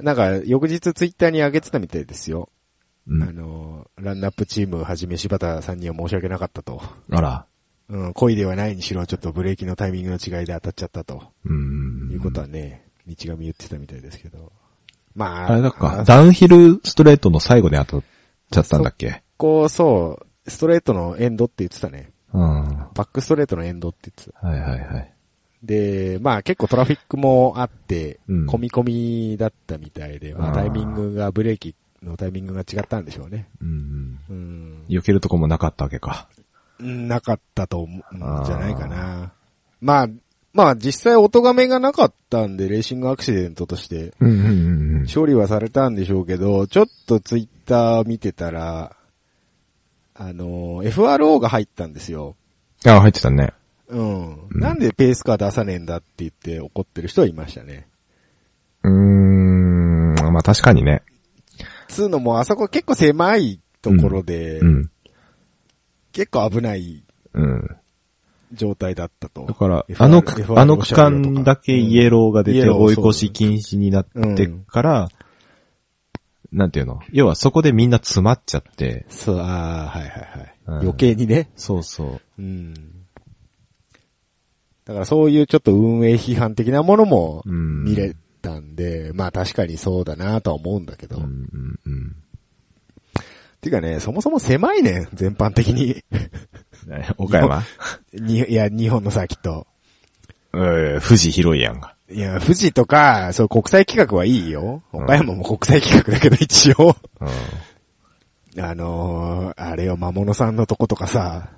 なんか翌日ツイッターに上げてたみたいですよ。あうん。の、ランナップチームはじめ柴田さんには申し訳なかったと。あら。うん、恋ではないにしろちょっとブレーキのタイミングの違いで当たっちゃったと。うん。いうことはね、道上言ってたみたいですけど。まあ、あれだっか、ダウンヒルストレートの最後で当たっちゃったんだっけ？こう、そう、ストレートのエンドって言ってたね。うん。はバックストレートのエンドって言ってた。いはいはい。で、まあ結構トラフィックもあって、うん込み込みだったみたいで、まあタイミングが、ブレーキのタイミングが違ったんでしょうね。うん。うん。避けるとこもなかったわけか。うんなかったと思うんじゃないかな。まあ、まあ実際音がめがなかったんで、レーシングアクシデントとして、うんうんうんうん。処理はされたんでしょうけど、ちょっとツイッター見てたら、あの、FRO が入ったんですよ。あ、入ってたね。うん。うんなんでペースカー出さねえんだって言って怒ってる人はいましたね。うーん。まあ確かにね。つうのもあそこ結構狭いところで、うん。結構危ないうん。状態だったと。だから、あのあの区間だけイエローが出て追い越し禁止になってから、なんていうの？要はそこでみんな詰まっちゃって、そう、ああ、はいはいはい。うん余計にね。そうそう。うん。だからそういうちょっと運営批判的なものもうん。見れたんで、まあ確かにそうだなとは思うんだけど。うんうんうん。てかね、そもそも狭いねん、全般的に。え 岡山？に、いや、日本のサーキット。えー富士広いやんが。いや、富士とか、そう国際企画はいいよ。岡山も国際企画だけど一応。うん。あのー、あれよ、魔物さんのとことかさ。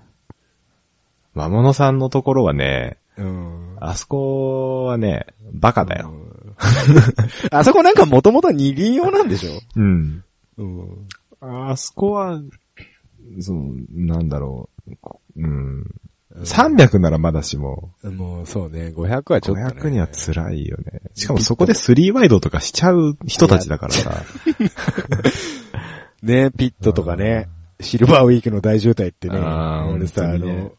魔物さんのところはね、うん。あそこはね、バカだよ。あそこなんかもともと二輪用なんでしょ？うん。うん。あそこは、その、なんだろう。こうん。300ならまだしも、もうそうね、500はちょっと、ね。500には辛いよね。しかもそこで3ワイドとかしちゃう人たちだからさ。ね、ピットとかね、シルバーウィークの大渋滞ってね、俺さ、あの、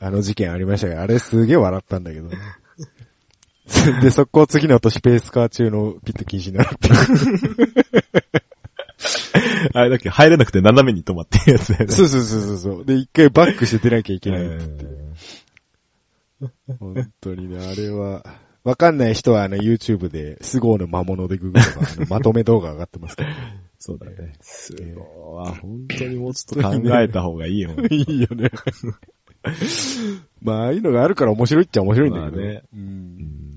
あの事件ありましたけど、あれすげえ笑ったんだけどね。で、速攻次の年ペースカー中のピット禁止になるって。あれだっけ入れなくて斜めに止まってるやつだよね。そうそうそうそうそう。で、一回バックして出なきゃいけないって。本当にね、あれは、わかんない人はあの YouTube で、スゴーの魔物でググれば、あの まとめ動画上がってますから、ね。そうだね。すごい。本当にもうちょっと考えた方がいいよ。いいよね。まあ、ああいうのがあるから面白いっちゃ面白いんだけど。まあねう。うんん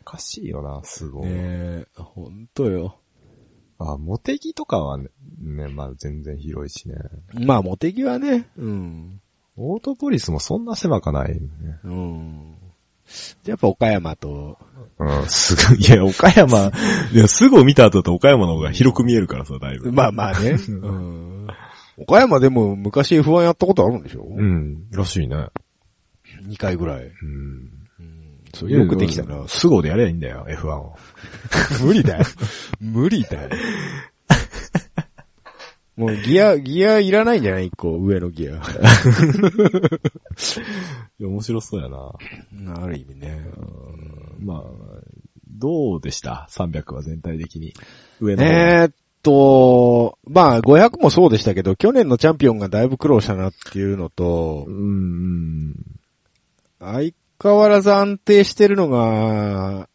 おかしいよな、すごい。ねえ、ほんとよ。あ、モテギとかはね、ねまあ全然広いしね。まあ、モテギはね、うん。オートポリスもそんな狭かない、ね。うん。やっぱ岡山と、うん、すぐ、いや、岡山、いや、すぐを見た後だと岡山の方が広く見えるからさ、だいぶ。まあまあね。うん。岡山でも昔 F1 やったことあるんでしょ？うん、らしいね。2回ぐらい。うん。そうよくできたな。すぐでやればいいんだよ、F1 を。無理だよ。無理だよ。もうギア、ギアいらないんじゃない？一個、上のギア。いや、面白そうやな。ある意味ね。まあ、どうでした ?300 は全体的に。上の方。えーっと、まあ500もそうでしたけど、去年のチャンピオンがだいぶ苦労したなっていうのとう、ん、相変わらず安定してるのが、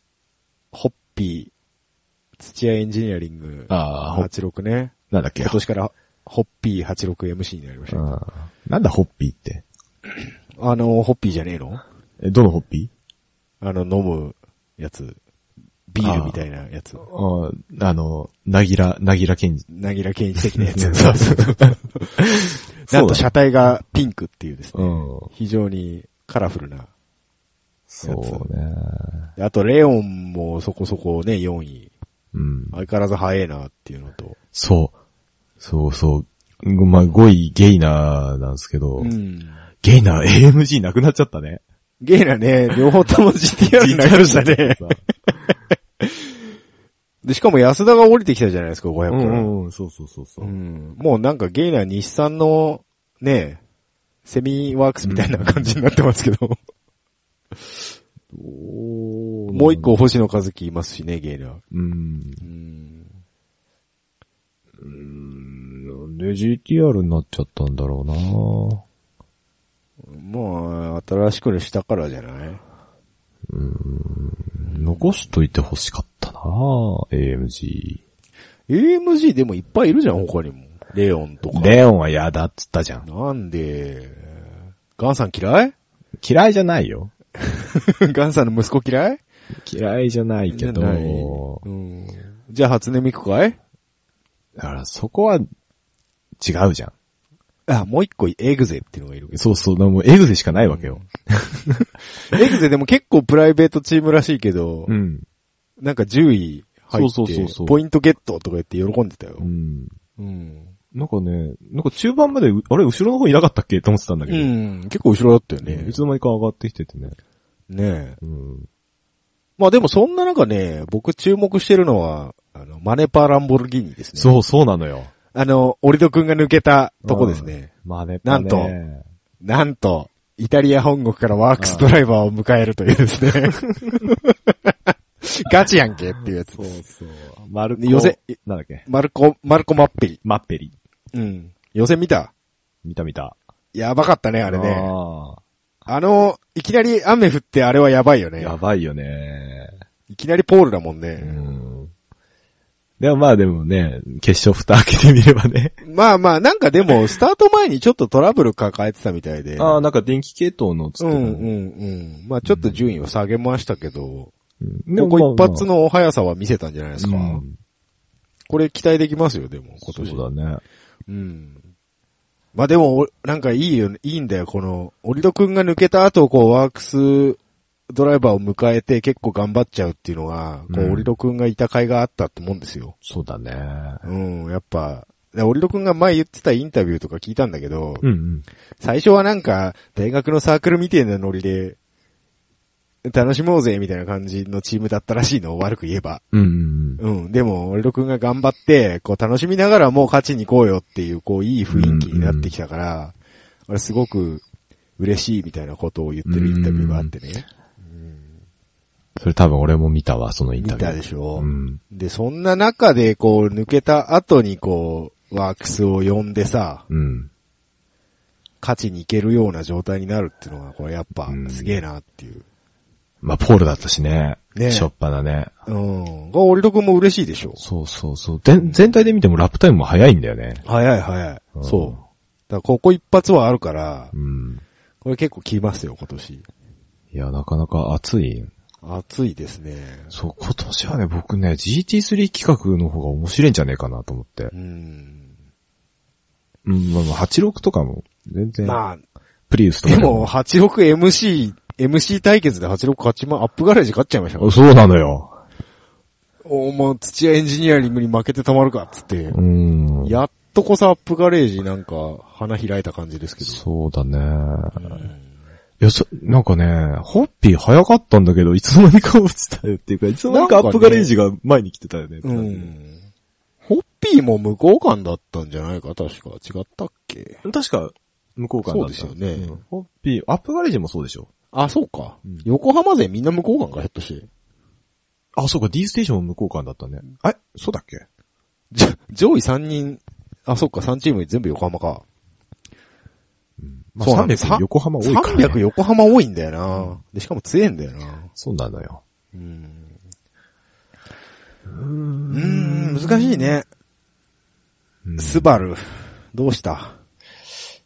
ホッピー、土屋エンジニアリングああ、ほ、86ね。なんだっけ今年からホッピー 86MC になりました。うんなんだホッピーって？あの、ホッピーじゃねえの？え、どのホッピあの、飲むやつ。ビールみたいなやつ。ああの、なぎら、なぎら健治。なぎら健一的なやつ。そ うそうそう。なんと車体がピンクっていうですね。うん。非常にカラフルな。そうね。あと、レオンもそこそこね、4位。うん。相変わらず早いなっていうのと。そう。そうそう。まあ、5位ゲイナーなんですけど、うん。ゲイナー AMG なくなっちゃったね。ゲイなね、両方とも GTR になりましたね。で、しかも安田が降りてきたじゃないですか、500うから。んうん、そうそうそうそうう。ん。もうなんかゲイな日産の、ね、セミワークスみたいな感じになってますけど。もう一個星野和樹いますしね、ゲイな。うん。うん。うん。なんで GTR になっちゃったんだろうなもう、新しくしたからじゃない？残しといて欲しかったな AMG。?AMG でもいっぱいいるじゃん、他にも。レオンとか。レオンは嫌だっつったじゃん。なんで、ガンさん嫌い？嫌いじゃないよ。ガンさんの息子嫌い？嫌いじゃないけど、うん。じゃあ初音ミクかい？だからそこは違うじゃん。あ、もう一個エグゼっていうのがいる。そうそう、でもエグゼしかないわけよ。エグゼでも結構プライベートチームらしいけど、うん。なんか10位入って、そうそうそうそうポイントゲットとか言って喜んでたよう。ん。うん。なんかね、なんか中盤まで、あれ、後ろの方いなかったっけ？と思ってたんだけうど。ん。結構後ろだったよねい。つの間にか上がってきててね。ねえ。うん。まあでもそんな中ね、僕注目してるのは、あの、マネパーランボルギーニですね。そう、そうなのよ。あの、オリドくんが抜けたとこですね。まあね、なんとねなんと、イタリア本国からワークスドライバーを迎えるというですね。ガチやんけっていうやつそうです。そう。マルコ、寄せ、なんだっけ？マルコ、マルコマッペリ。マッペリ。うん。予選見た？見た見た。やばかったね、あれね。ああの、いきなり雨降ってあれはやばいよーね。やばいよね。いきなりポールだもんうね。ん。でもまあでもね、決勝蓋開けてみればね。まあまあ、なんかでも、スタート前にちょっとトラブル抱えてたみたいで。ああ、なんか電気系統のつってうんうんうん。まあちょっと順位を下げましたけど、うんここ一発の速さは見せたんじゃないですか。うんこれ期待できますよ、でも、今年。そうだね。うん。まあでも、おなんかいいよ、いいんだよ、この、オリドくんが抜けた後、こう、ワークスドライバーを迎えて結構頑張っちゃうっていうのが、こう、うんオリドくんがいた甲斐があったと思うんですよ。そうだね。うん、やっぱ、でオリドくんが前言ってたインタビューとか聞いたんだけど、うんうん。最初はなんか、大学のサークルみたいなノリで、楽しもうぜ、みたいな感じのチームだったらしいの、悪く言えば。うんうんうん。でも、オリドくんが頑張って、こう楽しみながらもう勝ちに行こうよっていう、こういい雰囲気になってきたから、あれすごく嬉しいみたいなことを言ってるインタビューがあってね。それ多分俺も見たわ、そのイン見タビュー。たでしょ、うん。で、そんな中でこう抜けた後にこう、ワークスを呼んでさ、うん。勝ちに行けるような状態になるっていうのが、これやっぱうんすげえなっていう。まあ、ポールだったしね。ねしょっぱなね。うん。が、オリドくんも嬉しいでしょそうそうそう。で全体で見てもラップタイムも早いんだよね。早い早い。うんそう。だからここ一発はあるから、うん。これ結構効きますよ、今年。いや、なかなか熱い。暑いですね。そう、今年はね、僕ね、GT3 企画の方が面白いんじゃねえかなと思ってう。ん。うん、まあまあ、86とかも、全然、まあ、プリウスとかでも、86MC、MC 対決で86勝ちま、アップガレージ勝っちゃいましたかそうなのよ。おもう土屋エンジニアリングに負けてたまるかっつって。うん。やっとこそアップガレージなんか花開いた感じですけど。そうだね。いや、そ、なんかね、ホッピー早かったんだけど、いつの間にか落ちたよっていうか、いつの間にかアップガレージが前に来てたよね。うん。ホッピーも無効感だったんじゃないか？確か。違ったっけ？確か、向こうからだったそうですよねんホッピー、アップガレージもそうでしょ。あ、そうか。うん横浜勢みんな無効感か、ひょっとして。あ、そうか、D ステーションも向こうからだったね。え、そうだっけ？じゃ、上位3人、あ、そっか、3チーム全部横浜か。まあ、そうなんだ300横浜多いから、ね。300横浜多いんだよな。で、しかも強えんだよな。そうなのよ。うん。ううーん、難しいね。んスバル、どうした？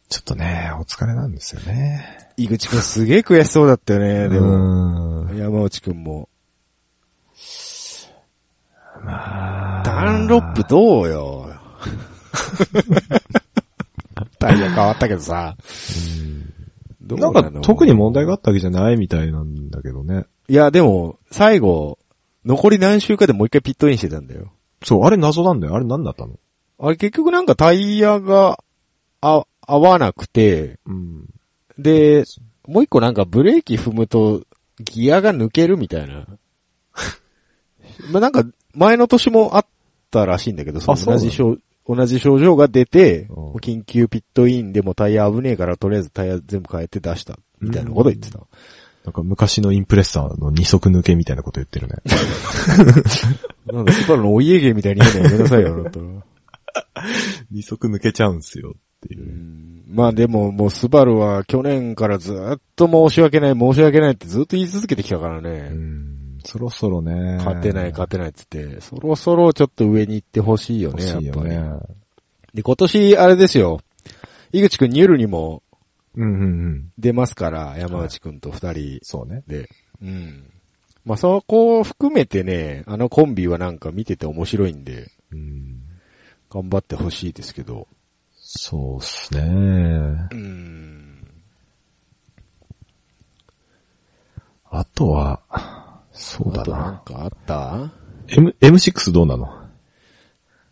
ちょっとね、お疲れなんですよね。井口くんすげえ悔しそうだったよね、でも。も。山内くんも。ダンロップどうよ。タイヤ変わったけどさ。どうなんか特に問題があったわけじゃないみたいなんだけどね。いや、でも、最後、残り何周かでもう一回ピットインしてたんだよ。そう、あれ謎なんだよ。あれ何だったの？あれ結局なんかタイヤが、あ、合わなくて、うん。で、もう一個なんかブレーキ踏むとギアが抜けるみたいな。まあなんか前の年もあったらしいんだけど、その同じ症、同じ症状が出て、緊急ピットインでもタイヤ危ねえからとりあえずタイヤ全部変えて出した。みたいなこと言ってた。なんか昔のインプレッサーの二足抜けみたいなこと言ってるね。なんだ、スパルのお家芸みたいに言うのやめなさいよ、あなた。二足抜けちゃうんすよっていうう。んまあでも、もうスバルは去年からずっと申し訳ない、申し訳ないってずっと言い続けてきたからね。うん。そろそろね。勝てない、勝てないって言って、そろそろちょっと上に行ってほしいよね、やっぱり。ね。で、今年、あれですよ。井口くんニュールにもうんうんうん。出ますから、山内くんと二人そうね。で。うん。まあ、そこを含めてね、あのコンビはなんか見てて面白いんで、うん。頑張ってほしいですけど。そうっすね。うん。あとは、そうだあとなんな。かあった？M、M6 どうなの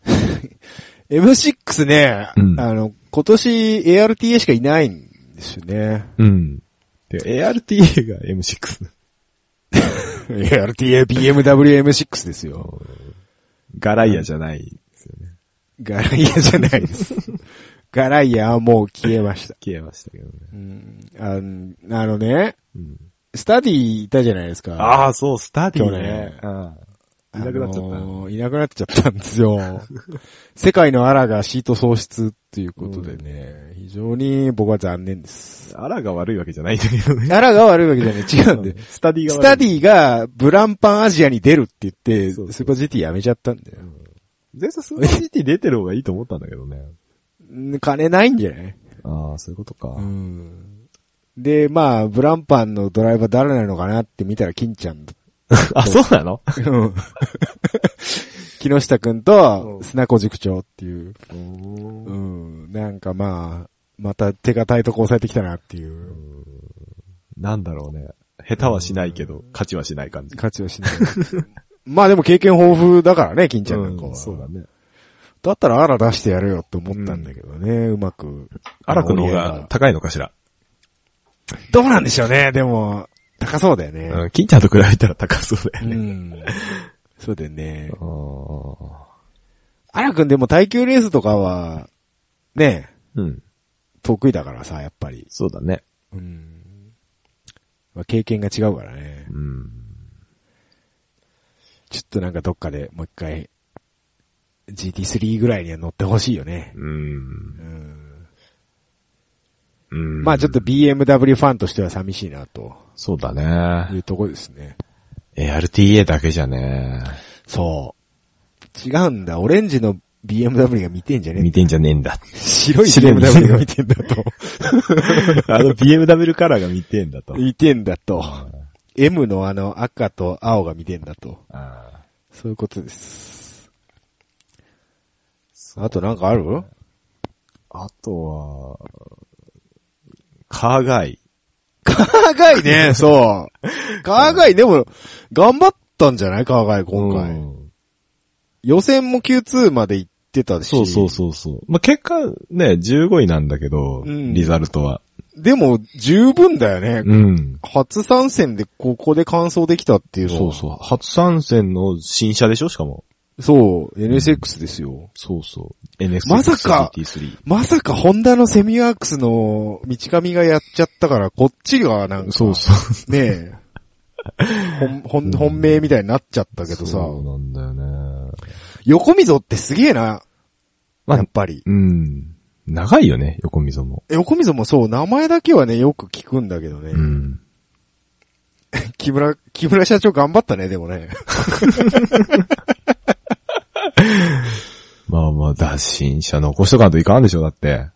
?M6 ね、うんあの、今年 ARTA しかいないんですよね。うん。で、ARTA が M6。ARTA BMW M6 ですよ。ガライアじゃないですよね。ガライアじゃないです。ガライアはもう消えました。消えましたけどね。うん、あのあのね、うん。スタディいたじゃないですか。ああ、そう、スタディ去ね。いなくなっちゃった。あのーいなくなっちゃったんですよ。世界のアラがシート喪失っていうことでね、非常に僕は残念です。アラが悪いわけじゃないんだけどね。アラが悪いわけじゃない。違うんで。スタディが。スタディがブランパンアジアに出るって言って、そうそうスーパー GT やめちゃったんだよ。全然スーパー GT 出てる方がいいと思ったんだけどね。ん 金ないんじゃない？ああ、そういうことか。うん。で、まあ、ブランパンのドライバー誰なのかなって見たら金ちゃんだ。あ、そうなの？うん 木下くんと砂子塾長っていう。うん。なんかまあ、また手堅いとこ押さえてきたなっていう。なんだろうね。下手はしないけど、勝ちはしない感じ。価値はしない。まあでも経験豊富だからね、金ちゃんなんかは。うんそうだね。だったらアラ出してやるよって思ったんだけどね、うまく。アラクの方が高いのかしら？どうなんでしょうね、でも、高そうだよね。うん、金ちゃんと比べたら高そうだようね。ん。そうだよね。アラくんでも耐久レースとかは、ね、うん。得意だからさ、やっぱり。そうだね。うん。まあ、経験が違うからね。うん。ちょっとなんかどっかでもう一回、GT3 ぐらいには乗ってほしいよね。うん。うん。うん。まあちょっと BMW ファンとしては寂しいなとそうだいね。うところですね。ARTA だけじゃね。そう。違うんだ。オレンジの BMW が見てんじゃねえ見てんじゃねえんだ。白い白い BMW が見てんだと。あの BMW カラーが見てんだと。見てんだと。M のあの赤と青が見てんだと。あそういうことです。あとなんかある？あとは、カーガイ。カーガイね、そう。カーガイでも、頑張ったんじゃない？カーガイ今回。うん予選も Q2 まで行ってたし。そうそうそうそう。まあ、結果ね、15位なんだけど、うんリザルトは。でも、十分だよね。うん。初参戦でここで完走できたっていうのはそうそう。初参戦の新車でしょ？しかも。そう、NSX ですよ。そうそう。NX まさか GT3。まさかホンダのセミワークスの道上がやっちゃったから、こっちがなんか、そうそう。ねえ、本、本、本命みたいになっちゃったけどさ、そうなんだよね。横溝ってすげえな、まあやっぱり。うん。長いよね、横溝も。横溝もそう、名前だけはね、よく聞くんだけどね。うん。木村、木村社長頑張ったね、でもね。まあまあ、脱新車残しとかんといかんでしょ、だって。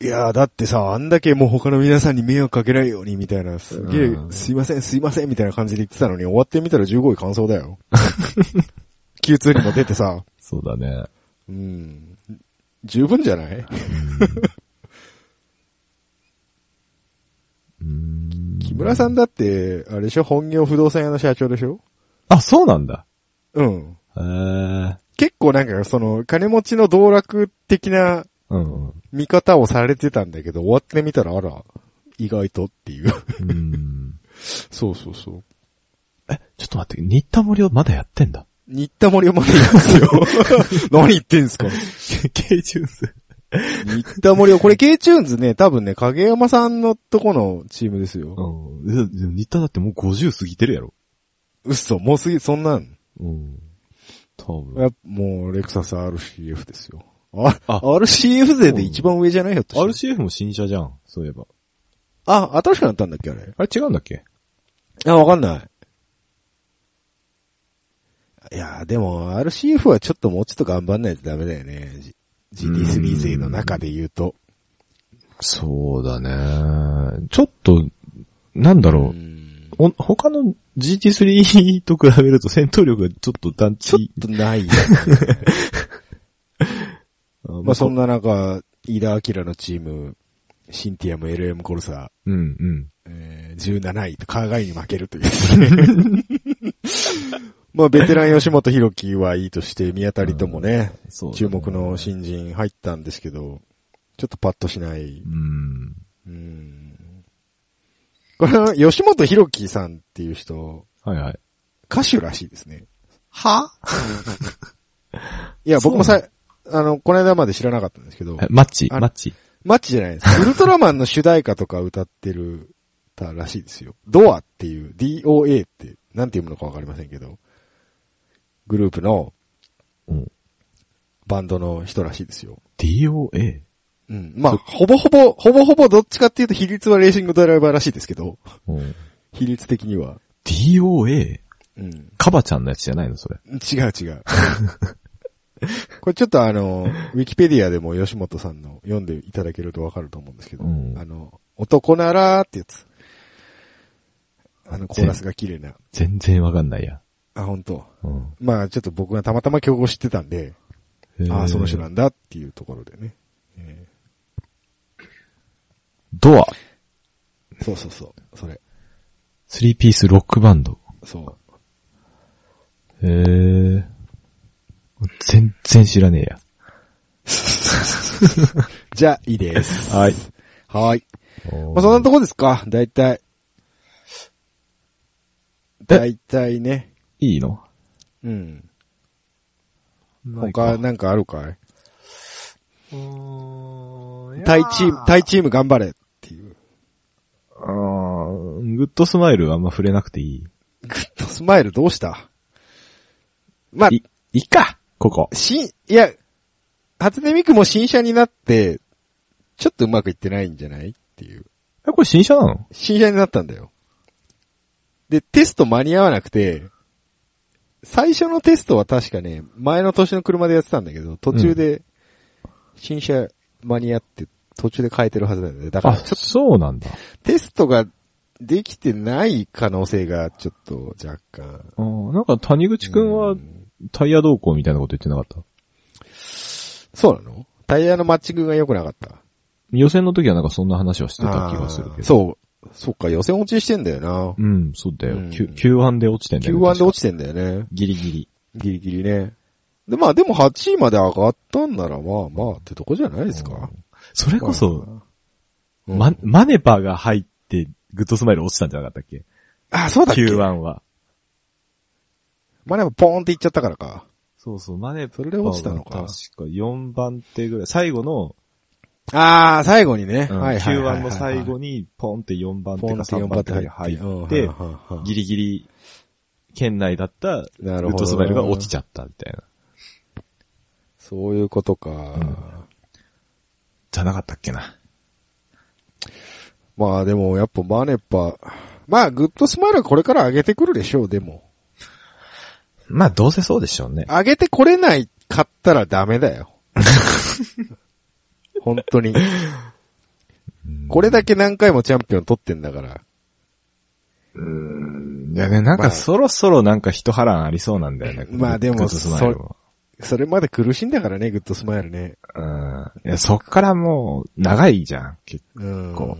いやー、だってさ、あんだけもう他の皆さんに迷惑かけないようにみたいな、すげえ、うんすいません、すいません、みたいな感じで言ってたのに、終わってみたら15位完走だよ。Q2 にも出てさ、そうだね。うん。十分じゃない？うん。木村さんだって、あれでしょ？本業不動産屋の社長でしょ？あ、そうなんだ。うん。へえ。結構なんかその、金持ちの道楽的なうん。見方をされてたんだけど、終わってみたら、あら、意外とっていう。うん。そうそうそう。え、ちょっと待って、新田森をまだやってんだ？新田森までいますよ。何言ってんすか K-tunes。新田守男これ K-tunes ね、多分ね、影山さんのとこのチームですよ。うん。新田だってもう50過ぎてるやろ。嘘、もうすぎ、そんなん。うん。多分。もう、レクサス RCF ですよ。あ、あ RCF 勢で一番上じゃないひょって。RCF も新車じゃん。そういえば。あ、新しくなったんだっけあれ。あれ違うんだっけ？あ、わかんない。いやーでも RCF はちょっともうちょっと頑張んないとダメだよね。G- GT3 勢の中で言うと。そうだね。ちょっと、なんだろう。んお他の GT3 と比べると 戦闘力がちょっと団ちょ地。っとないよね。まあそんな中、飯田明のチーム、シンティアム LM コルサ、うんうん。えー、17位と海外に負けるというね。まあベテラン吉本博樹はいいとして、宮田りともね、そうだね注目の新人入ったんですけど、ちょっとパッとしない。うん。うん。これは吉本博樹さんっていう人、はいはい。歌手らしいですね。は？いや、僕もさ、あの、この間まで知らなかったんですけど、マッチ？あマッチ？マッチじゃないです。ウルトラマンの主題歌とか歌ってる、たらしいですよ。ドアっていう、DOA って、なんて読むのかわかりませんけど、グループのうん。バンドの人らしいですよ。DOA? うん。まあ、ほぼほぼ、ほぼほぼどっちかっていうと比率はレーシングドライバーらしいですけど、うん。比率的には。DOA? うん。カバちゃんのやつじゃないの？それ。違う違う。これちょっとあの、ウィキペディアでも吉本さんの読んでいただけるとわかると思うんですけど、うんあの、男ならーってやつ。あの、コーラスが綺麗な。全然わかんないや。あ、本当。うん。まあちょっと僕がたまたま競合知ってたんで、ああ、その人なんだ。だっていうところでね。えドア。ーそうそうそう。それ。スリーピースロックバンド。そう。へえ。全然知らねえや。じゃあ、いいです。はい。はい。まあそんなとこですかだいたい。だいたいね。いいの？うん。他なんかあるかい？タイチーム、タイチーム頑張れっていう。あーグッドスマイルはあんま触れなくていい。グッドスマイルどうした？まあ、い、いっかここ。し、いや、初音ミクも新車になって、ちょっとうまくいってないんじゃないっていう。え、これ新車なの？新車になったんだよ。で、テスト間に合わなくて、最初のテストは確かね、前の年の車でやってたんだけど、途中で、新車間に合って、途中で変えてるはずだよね。だから、あ、ちょっとそうなんだ。テストができてない可能性がちょっと若干。なんか谷口くんはうんタイヤ動向みたいなこと言ってなかった？そうなの？タイヤのマッチングが良くなかった。予選の時はなんかそんな話はしてた気がするけど。そう。そっか、予選落ちしてんだよな。うん、そうだよ。うん Q- Q1 で落ちてんだよ、Q1 で落ちてんだよね。ギリギリ。ギリギリね。で、まあでも8位まで上がったんならまあまあってとこじゃないですか。それこそ、うんマ、マネパが入って、グッドスマイル落ちたんじゃなかったっけ？あ、そうだっけ ?Q1 は。まあでもポーンっていっちゃったからか。そうそう、マネパそれで落ちたのか確か4番手ぐらい。最後の、ああ、最後にね。うんはいはいはいはい Q1 の最後に、ポンって4番手かポンって3 4番手番手が入うんって、ギリギリ、圏内だった、グなるほど。ッドスマイルが落ちちゃったみたいな。そういうことか。じゃなかったっけな。まあでもやっぱマネパ、まあグッドスマイルはこれから上げてくるでしょう、でも。まあ、どうせそうでしょうね。上げてこれないかったらダメだよ。本当に。これだけ何回もチャンピオン取ってんだから。うん。いやね、なんかそろそろなんか一波乱ありそうなんだよね。まあでもグッドスマイルもそれまで苦しんだからね、グッドスマイルね。うん。いや、そっからもう、長いじゃん、結うん。こ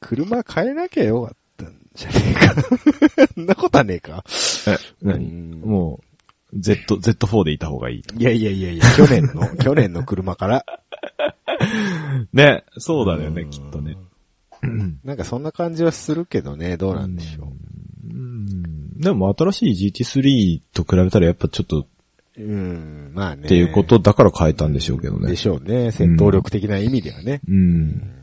車変えなきゃよかったんじゃねえか。そんなことはねえか。構。え、何？うんもう、Z、Z4 でいた方がいい。いやいやいやいや、去年の、去年の車から。ね、そうだよね、うんきっとね。なんかそんな感じはするけどね、どうなんでしょうん。でも新しい GT3 と比べたらやっぱちょっとう。うん、まあね。っていうことだから変えたんでしょうけどねで。しょうね。戦闘力的な意味ではね。うん。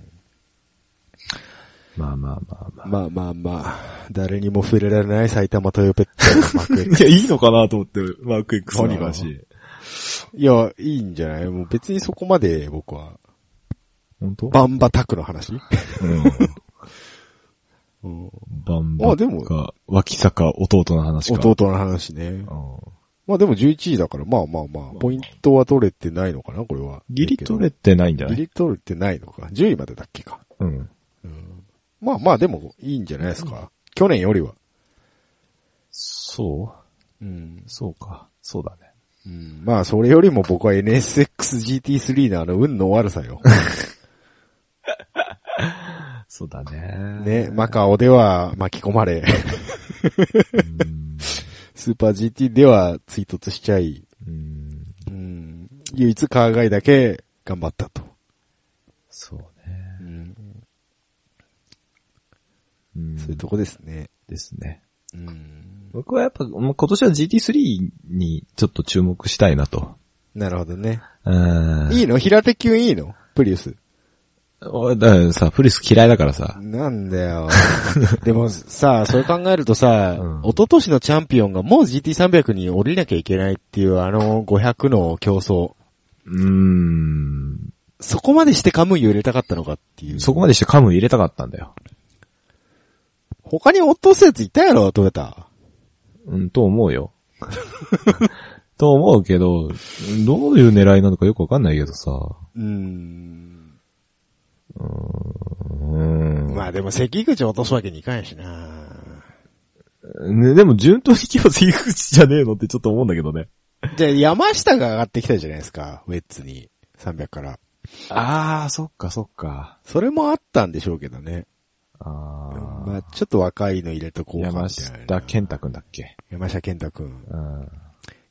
まあまあまあまあ。まあまあまあ、誰にも触れられない埼玉トヨペットマーク X いや、いいのかなと思って、マーク X の話。いや、いいんじゃない？もう別にそこまで僕は、本当？バンバタクの話？うん。うんバンバあでもか、脇坂弟の話か。弟の話ね。うんまあでも11位だから、まあまあまあ、ポイントは取れてないのかなこれは。ギリ取れてないんじゃない？ギリ取れてないのか。10位までだっけか。うん。まあまあでもいいんじゃないですか。去年よりは。そう？うん。そうか。そうだね。うん、まあそれよりも僕は NSX-GT3 のあの運の悪さよ。そうだね。ね、マカオでは巻き込まれ、うん。スーパー GT では追突しちゃい、うん。うん、唯一海外だけ頑張ったと。そうね。うん、うん。そういうとこですね。ですね。うん、僕はやっぱ、今年は GT3 にちょっと注目したいなと。なるほどね。うん。いいの？平手級いいの？プリウス。俺ださ、プリス嫌いだからさ。なんだよ。でもさ、それ考えるとさ、うん一昨年のチャンピオンがもう GT300 に降りなきゃいけないっていうあの500の競争。うーん。そこまでしてカムイを入れたかったのかっていう。そこまでしてカム入れたかったんだよ。他に落とすやついたやろ、トヨタ。うん、と思うよ。と思うけど、どういう狙いなのかよくわかんないけどさ。うーん。うーん。まあでも関口落とすわけにいかんやしな。ね、でも順当に行けば関口じゃねえのってちょっと思うんだけどね。じゃあ山下が上がってきたじゃないですか、ウェッツに。300から。ああ、そっかそっか。それもあったんでしょうけどね。ああ。まあちょっと若いの入れとこうか。山下健太くんだっけ？山下健太くん。うん。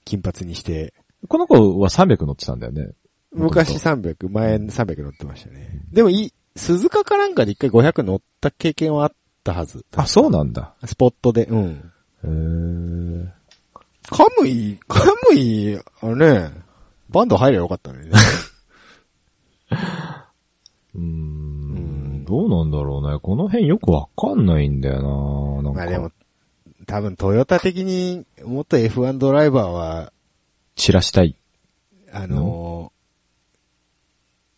金髪にして。この子は300乗ってたんだよね。昔300、前300乗ってましたね。でもいい、鈴鹿かなんかで一回500乗った経験はあったはず。あ、そうなんだ。スポットで、うん。へー。カムイ、カムイ、あのね、バンド入ればよかったのにね。うん。どうなんだろうね。この辺よくわかんないんだよななんか。まあでも、多分トヨタ的にもっと F1 ドライバーは、散らしたい。あのー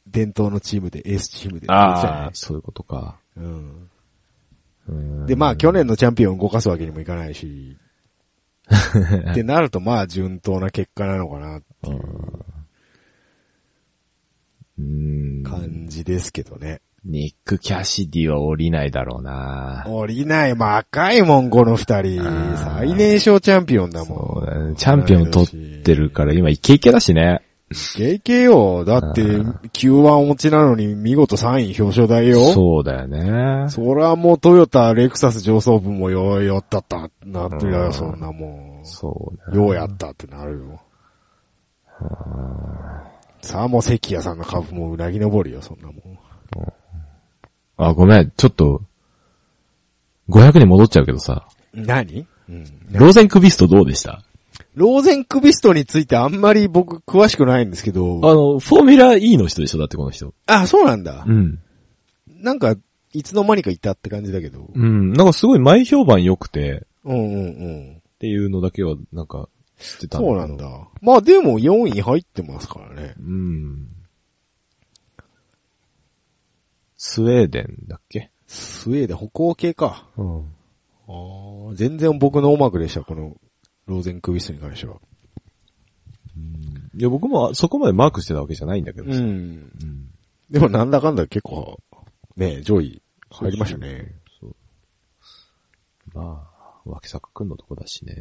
伝統のチームで、エースチームで。ああ、そういうことか。うん。うんで、まあ去年のチャンピオンを動かすわけにもいかないし、ってなるとまあ順当な結果なのかなっていううん。感じですけどね。ニック・キャシディは降りないだろうな降りない、まあ赤いもん、この二人。最年少チャンピオンだそも。うんだね。チャンピオン取ってるから今イケイケだしね。経験よ。だって、Q1 お持ちなのに見事3位表彰台よ。そうだよね。そらもうトヨタ、レクサス上層部もようやったった、なってるよ、うんそんなもそうだん。ようやったってなるよ。さあもう関谷さんの株もうなぎ登るよ、そんなもん。あ、ごめん、ちょっと、500に戻っちゃうけどさ、何？うん。ローゼンクビストどうでした？ローゼンクビストについてあんまり僕詳しくないんですけど。あの、フォーミュラ E の人でしょ？だってこの人。あ、そうなんだ。うん。なんか、いつの間にかいたって感じだけど。うん。なんかすごい前評判良くて、うんうんうん。っていうのだけは、なんか、知ってたそうなんだ。まあでも4位入ってますからね。うん。スウェーデンだっけ？スウェーデン歩行系か。うん。あー全然僕の音楽でした、このローゼンクビストに関しては。いや、僕もそこまでマークしてたわけじゃないんだけどさ。ん。うんでもなんだかんだ結構、ね、上位入りましたね。そうまあ、脇坂くんのとこだしね。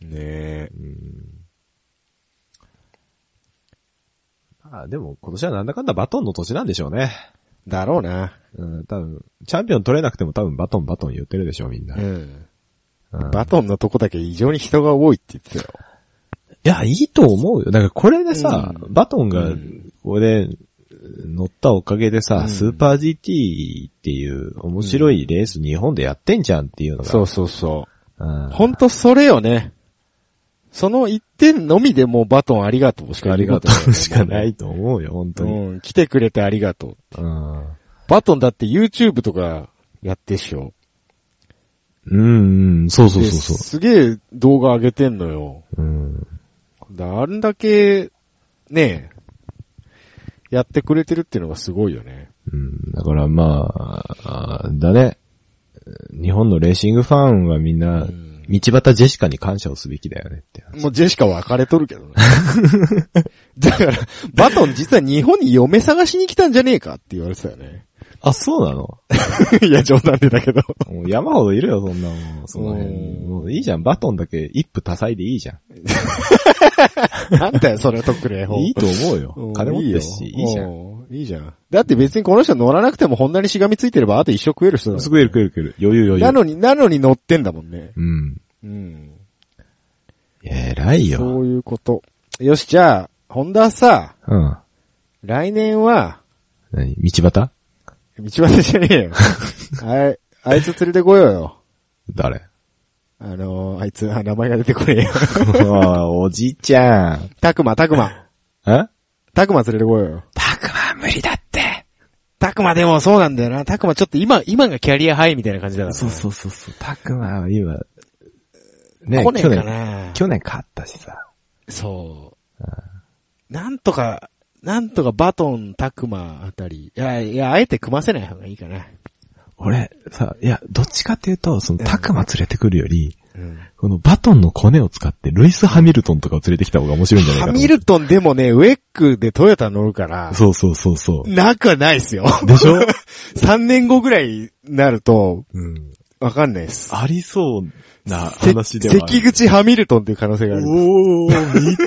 ねえ。うん。あでも今年はなんだかんだバトンの年なんでしょうね。だろうな。うん、多分、チャンピオン取れなくても多分バトンバトン言ってるでしょう、みんな。うん。うんバトンのとこだけ異常に人が多いって言ってたよ。いや、いいと思うよ。だからこれでさ、うんバトンがうん、これ、乗ったおかげでさ、うんスーパー GT っていう面白いレース日本でやってんじゃんっていうのが。そうそうそう。うん。ほんとそれよね。その一点のみでもうバトンありがとうしかありがとうしかないい。と思うよ、本当に。うん。来てくれてありがとう。うん。バトンだって YouTube とかやってっしょ。うん、うん、そうそうでそうそすげえ動画上げてんのよ。う。うん。だあんだけ、ねえ、やってくれてるっていうのがすごいよね。うん、だからまあ、あだね。日本のレーシングファンはみんな、うん道端ジェシカに感謝をすべきだよねって。もうジェシカは別れとるけどね。だから、バトン実は日本に嫁探しに来たんじゃねえかって言われてたよね。あ、そうなの？いや、冗談でだけど。もう山ほどいるよ、そんなもん。その辺。うんもういいじゃん。バトンだけ一夫多妻でいいじゃ なんだよ、それ特例ん。法。いいと思うようん。金持ってるし、いいじゃん。ん。いいじゃん。だって別にこの人乗らなくてもホンダにしがみついてればあと一生食える人だもん食える食える食える。余裕余裕。なのに、なのに乗ってんだもんね。うん。うん。偉いよ。そういうこと。よし、じゃあ、ホンダさ、うん。来年は、何？道端？道端じゃねえよ。あい、あいつ連れてこようよ。誰？あのー、あいつ、あ名前が出てこねえよ。あおじいちゃん。たくま、たくま。え？たくま連れてこようよ。たくま？無理だって。たくまでもそうなんだよな。たくまちょっと今、今がキャリアハイみたいな感じだから。そうそうそうそう。たくまは今、ね、去年、な。去年勝ったしさ。そう。なんとか、なんとかバトン、タクマあたり。いや、いや、あえて組ませない方がいいかな。俺、さ、いや、どっちかっていうと、その、たくま連れてくるより、うん。このバトンのコネを使って、ルイス・ハミルトンとかを連れてきた方が面白いんじゃないかと思う。ハミルトンでもね、ウェックでトヨタ乗るから、そうそうそうそう。なくはないっすよ。でしょ ?3 年後ぐらいになると、うん。わかんないっす。ありそうなせ話では。関口ハミルトンっていう可能性がある。おー、見て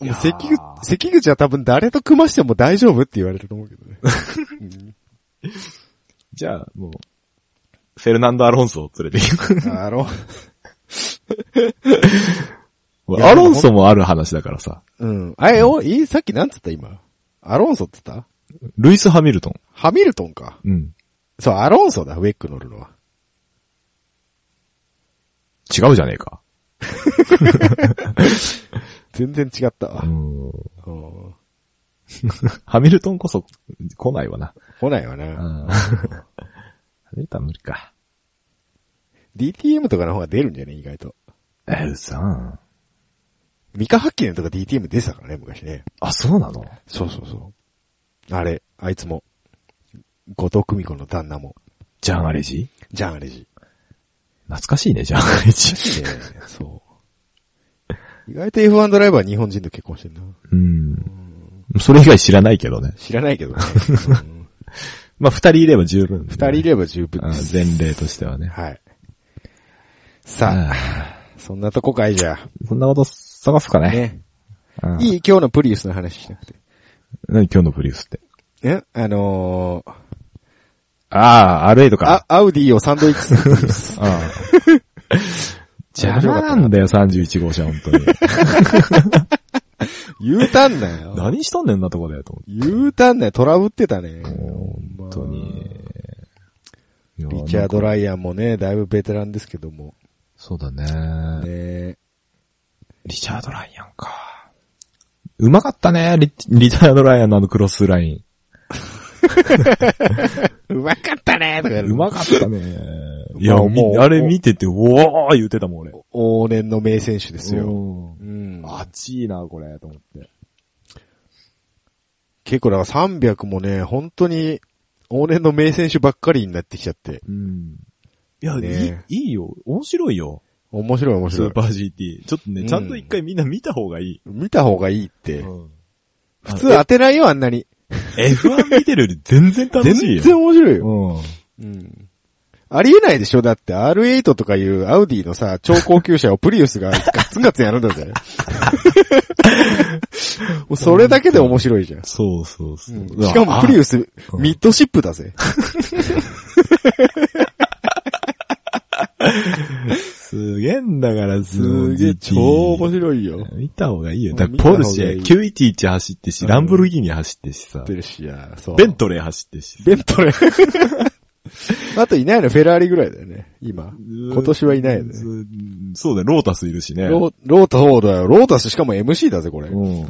もう関口、関口は多分誰と組ましても大丈夫って言われると思うけどね。じゃあ、もう、フェルナンド・アロンソを連れてきく。あの、もういやアロンソもある話だからさ。うん。あれ、お、いいさっきなんつった今？アロンソって言った？ルイス・ハミルトン。ハミルトンか。うん。そう、アロンソだ、ウェック乗るのは。違うじゃねえか。全然違ったわう。ん。う んハミルトンこそ来ないわな。来ないわうん。な。ハミルトンは無理か。DTM とかの方が出るんじゃね意外と。え、うさミカハッキネンとか DTM 出てたからね、昔ね。あ、そうなの？そうそうそう。あれ、あいつも。後藤久美子の旦那も。ジャン・アレジ？ジャン・アレジ。懐かしいね、ジャン・アレジ。ねそう。意外と F1 ドライバー日本人と結婚してんな。うん。それ以外知らないけどね。知らないけどね。う んまあ、二人いれば十分。二人いれば十分あです。前例としてはね。はい。さあ、あそんなとこかいじゃーそんなこと探すかあ。ね。ね。うんいい今日のプリウスの話しなくて。何今日のプリウスって？え？あのー、ああ、R8 あか。、アウディをサンドイッチするプリウス。あ あ。邪魔なんだよ、31号車、本当に。言うたんだよ。何しとんねんなとこで、と思って。言うたんだよ。トラブってたね。本当に。リチャード・ライアンもね、だいぶベテランですけども。そうだね。ねリチャード・ライアンか。うまかったね、リリチャード・ライアンのあのクロスライン。うまかったねとか。うまかったね。いや、もうあれ見てて、おー言ってたもん、俺。往年の名選手ですよ。うんうん。熱いな、これ、と思って。結構だから300もね、本当に往年の名選手ばっかりになってきちゃって。うん。いや、ねいい、いいよ。面白いよ。面白い面白いスー。パー GT。ちょっとね、うんちゃんと一回みんな見た方がいい。見た方がいいって。うん普通当てないよ、あんなに。F1 見てるより全然楽しい全よ。然面白いよ。うん。うん。ありえないでしょ？だって R8 とかいうアウディのさ、超高級車をプリウスがガツンガツンやるんだぜ。もうそれだけで面白いじゃん。そうそうそう。うんしかもプリウス、うんミッドシップだぜ。すげえんだから、すげえ、超面白いよ。見た方がいいよ。うんだポルシェ、見た方がいい911走ってし、うんランボルギーニ走ってしさ。ベントレー走ってし。ベントレー。あといないの？フェラーリぐらいだよね、今。今年はいないよね。そうだよ、ロータスいるしね。ローロータそうだよ。ロータスしかも MC だぜ、これ。うん。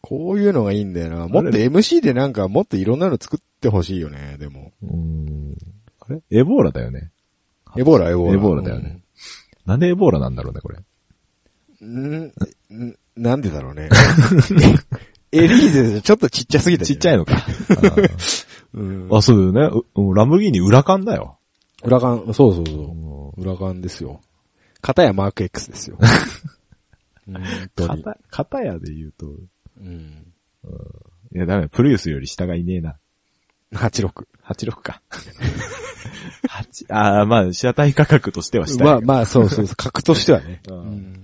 こういうのがいいんだよな。もっと MC でなんかもっといろんなの作ってほしいよね、でも。うん。あれ？エボーラだよね。エボーラ、エボーラ。エボーラだよねなんでエボーラなんだろうね、これ？うん？ん？ん？なんでだろうね。エリーゼでちょっとちっちゃすぎたい。ちっちゃいのか。うん。あ、そうだよね。うランボルギーニ裏缶だよ。裏缶、そうそうそう。裏缶ですよ。片やマーク X ですよ。片、片やで言うと、うん。いや、ダメ、プリウスより下がいねえな。86。86か。8、ああ、まあ、車体価格としては下まあまあそうそうそう、格としてはね。うんうん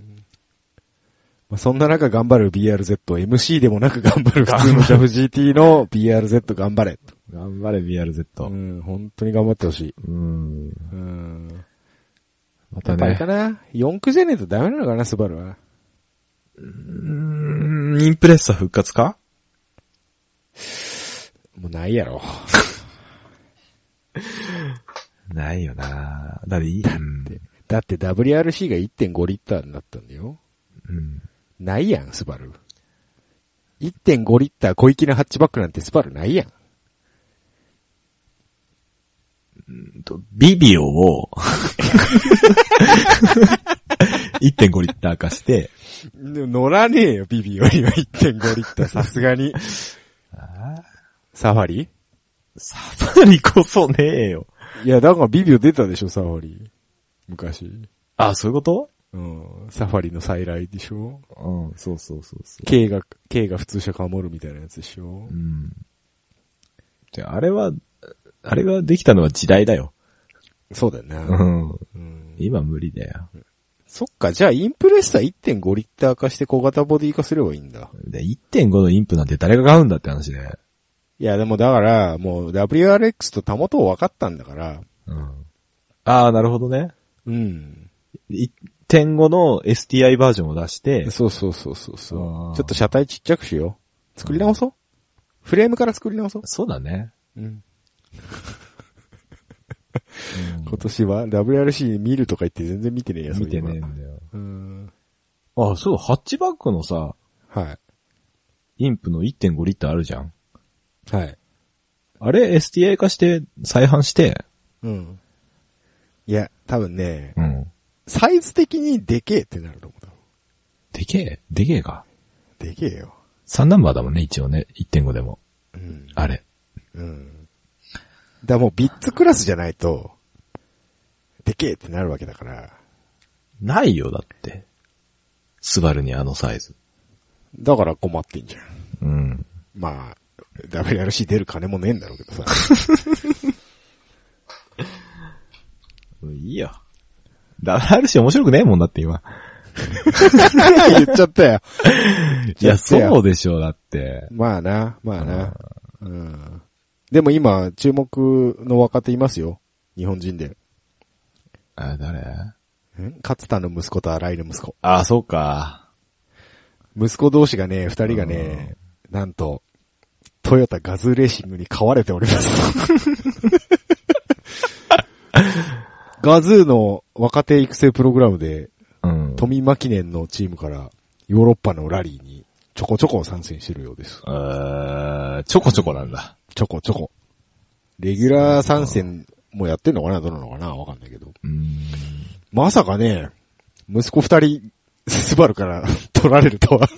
まあ、そんな中頑張る BRZ、MC でもなく頑張る普通のジャフ GT の BRZ 頑張れ。頑張れ、BRZ。うん、本当に頑張ってほしい。うん。うん。またやっぱあれね。かな ?4 駆じゃねえとダメなのかな、スバルは。うーん、インプレッサ復活か？もうないやろ。ないよなだっていい、うんだって WRC が1.5リッターになったんだよ。うん。ないやん、スバル。1.5リッター小粋なハッチバックなんてスバルないやん。とビビオを、1.5リッター化して、乗らねえよ、ビビよりは1.5リッター、さすがに。サファリ？サファリこそねえよ。いや、だからビビオ出たでしょ、サファリ。昔。あ、そういうこと？うん。サファリの再来でしょうん、そうそうそうそう。?K が、K が普通車かもるみたいなやつでしょうん。じゃあ、あれは、あれができたのは時代だよ。そうだよね。うん。うん今無理だよ。そっか、じゃあインプレッサー1.5リッター化して小型ボディ化すればいいんだ。で、1.5のインプなんて誰が買うんだって話で。いや、でもだから、もう WRX とたもと分かったんだから、うん。ああ、なるほどね。うん。1.5の STI バージョンを出して、そうそうそうそうそあーう。ちょっと車体ちっちゃくしよう。作り直そう。フレームから作り直そう。そうだね。うん。今年は WRC 見るとか言って全然見てねえや、見てねえんだよ。うん。あ、そう、ハッチバックのさ、はい。インプの1.5リッターあるじゃん。はい。あれ STI 化して再販して、うん。いや、多分ね、うん。サイズ的にでけえってなると思う。でけえ、でけえか。でけえよ。3ナンバーだもんね、一応ね。1.5でも。うん。あれ。うん。だもうビッツクラスじゃないと、でけえってなるわけだから。ないよ、だって。スバルにあのサイズ。だから困ってんじゃん。うん。まあ、WRC 出る金もねえんだろうけどさ。いいよ。WRC 面白くねえもんだって今。言っちゃったよ。いや、そうそうでしょ、だって。まあな、まあな。うん。でも今、注目の若手いますよ。日本人で。あ、誰？ん勝田の息子と荒井の息子。あ、そうか。息子同士がね、二人がね、なんと、トヨタガズーレーシングに買われております。ガズーの若手育成プログラムで、うん。富マ記念のチームからヨーロッパのラリーにちょこちょこ参戦してるようです。えー、ちょこちょこなんだ。ちょこちょこ。レギュラー参戦もやってんのかなどうなのかなわかんないけど。うん。まさかね、息子二人、スバルから 取られるとは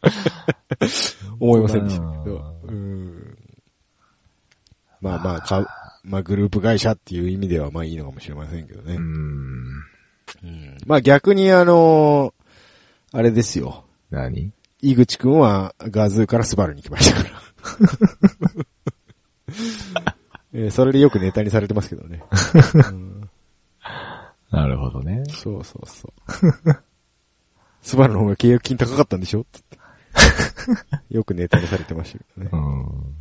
思いませんでしたけど。うんまあまあ、かう、まあグループ会社っていう意味ではまあいいのかもしれませんけどね。うん。うんまあ逆にあのあれですよ。何？井口くんはガズーからスバルに来ましたから。えーそれでよくネタにされてますけどね。う んなるほどね。そうそうそう。スバルの方が契約金高かったんでしょ？よくネタにされてましたけどねう。ん。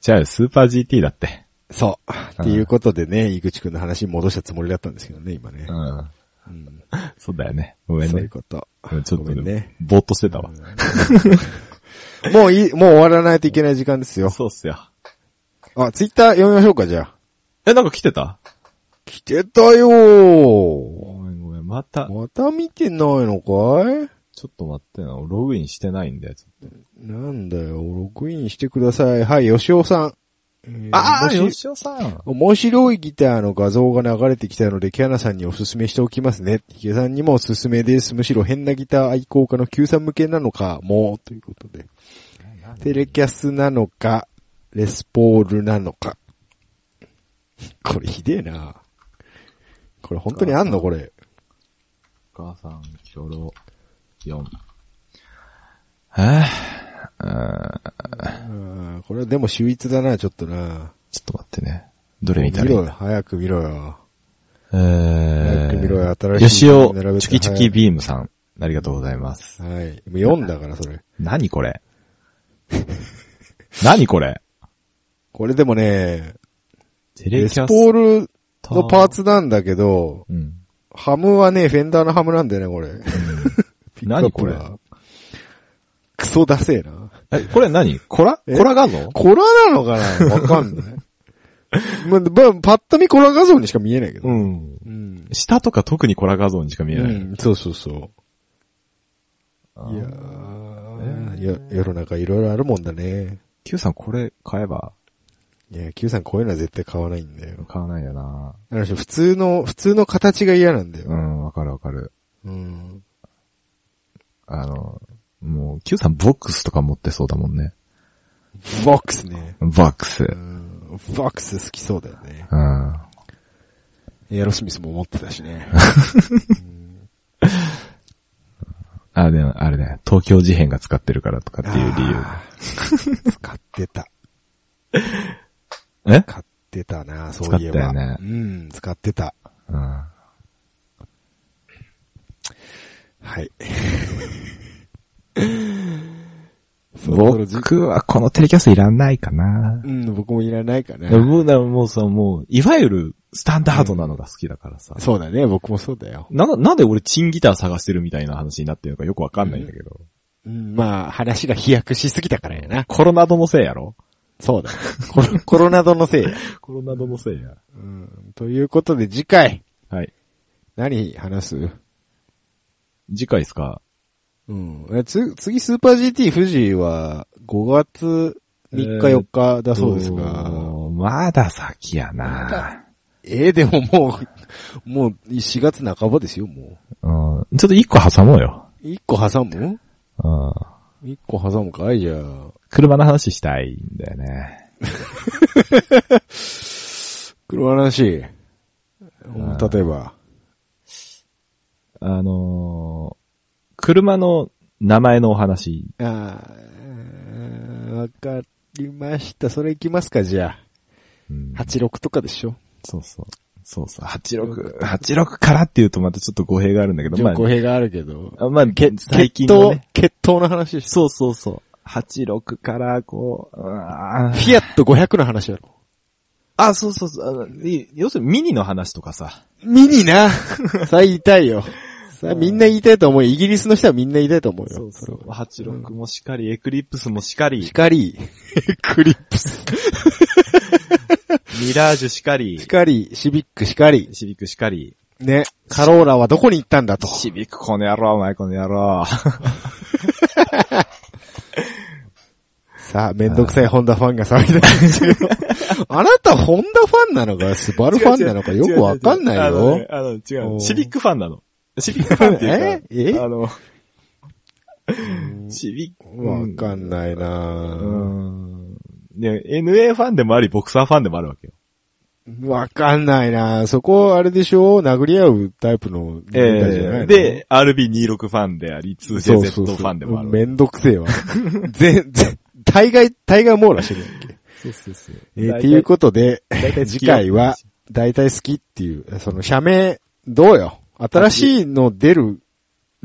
じゃあ、スーパー GT だって。そう。っていうことでね、井口くんの話に戻したつもりだったんですけどね、今ねう。ん。う んそうだよね。ごめんねそういう。こと。うんちょっとね。ぼーっとしてたわ。もういい、もう終わらないといけない時間ですよ。そうっすよ。あ、ツイッター読みましょうか、じゃあ。え、なんか来てた？来てたよごー。めんごめん。また、また見てないのかい？ちょっと待ってな。ログインしてないんだよ。なんだよ、ログインしてください。はい、吉尾さん。えーああ、吉尾さん。面白いギターの画像が流れてきたので、キャナさんにおすすめしておきますね。ヒゲさんにもおすすめです。むしろ変なギター愛好家の Q さん向けなのかも、ということで。テレキャスなのか、レスポールなのか。これひでえな。これ本当にあんの？これ。お母さん、キョロ、4。え？ー、うんこれでも秀逸だな、ちょっとな。ちょっと待ってね。どれ見たらいい見ろよ、早く見ろよ。え早く見ろよ、ー、新しい。吉尾、チュキチュキビームさん。ありがとうございます。はい。もう読んだから、それ。何これ？何これ？これでもね、テレスポールタのパーツなんだけど、うん。ハムはね、フェンダーのハムなんだよね、これ。何これ？クソダセえな。え、これ何？コラ？え？コラ画像？コラなのかな？わかんない。まあ、ばパッと見コラ画像にしか見えないけど。ん。うん。下とか特にコラ画像にしか見えない。うん、そうそうそう。いやー、よ世の中いろいろあるもんだね。Q さんこれ買えば？いや、Q さんこういうのは絶対買わないんだよ。買わないよな普通の、普通の形が嫌なんだよ。うん、わかるわかる。うん。あの、もう、Q さんボックスとか持ってそうだもんね。ボックスね。ボックス。うん。ボックス好きそうだよね。うん。エアロスミスも持ってたしね。あ、でも、あれね、東京事変が使ってるからとかっていう理由。使ってた。え？使ってたな、そういえば。使ったよねうん、使ってた。うん。はい。僕はこのテレキャスいらないかな。うん、僕もいらないかな。僕だもうさ、もう、いわゆるスタンダードなのが好きだからさ。そうだね、僕もそうだよ。な、なんで俺チンギター探してるみたいな話になってるのかよくわかんないんだけど。うん、まあ、話が飛躍しすぎたからやな。コロナドのせいやろそうだ。コロ コロナドのせいや。コロナドのせいや。うん。ということで次回、はい。何話す？次回ですか？うん。えつ、次スーパー GT 富士は5月3日4日だそうですが。とまだ先やまなだえー、でももう、もう4月半ばですよ、もうん。ちょっと一個挟もうよ。う。1個挟む？うん。?1 個挟むかい？じゃあ。車の話したいんだよね。車の話。うん例えば。あのー車の名前のお話。あーわかりました。それ行きますか、じゃうんあ。86とかでしょ？そうそう。そうそう。86、86からっていうとまたちょっと語弊があるんだけど、まあ、語弊があるけど。あまあ、最血近の統ね。、血統の話でしょ？そうそうそう。86から、こう、フィアット500の話やろ。あ、そうそうそう要するにミニの話とかさ。ミニなさあ言いたいよ。さあみんな言いたいと思うよ。イギリスの人はみんな言いたいと思うよ。そうそう。れは86もしかり、エクリプスもしかり、光、クリップス、ミラージュしかり、光、シビック、光。シビックしかり、ね。カローラはどこに行ったんだと。シビックこの野郎、お前この野郎。さあ、めんどくさいホンダファンが騒いでるんですけど。あなたホンダファンなのか、スバルファンなのか？よくわかんないあのよね。あの、違う。シビックファンなの。シビックファンっていうか、え？え？あの、シビック、わかんないな。ね、NA ファンでもあり、ボクサーファンでもあるわけよ。わかんないなそこ、あれでしょ？殴り合うタイプのえネタじゃないの、ー、で、RB26 ファンであり、そうそう 2JZ そうファンでもある。めんどくせえわ。全然、大概、大概網羅してるやんけ。そうそうそう。えーっていうことで、次回は、大体好きっていう、その社名、どうよ？新しいの出る、うん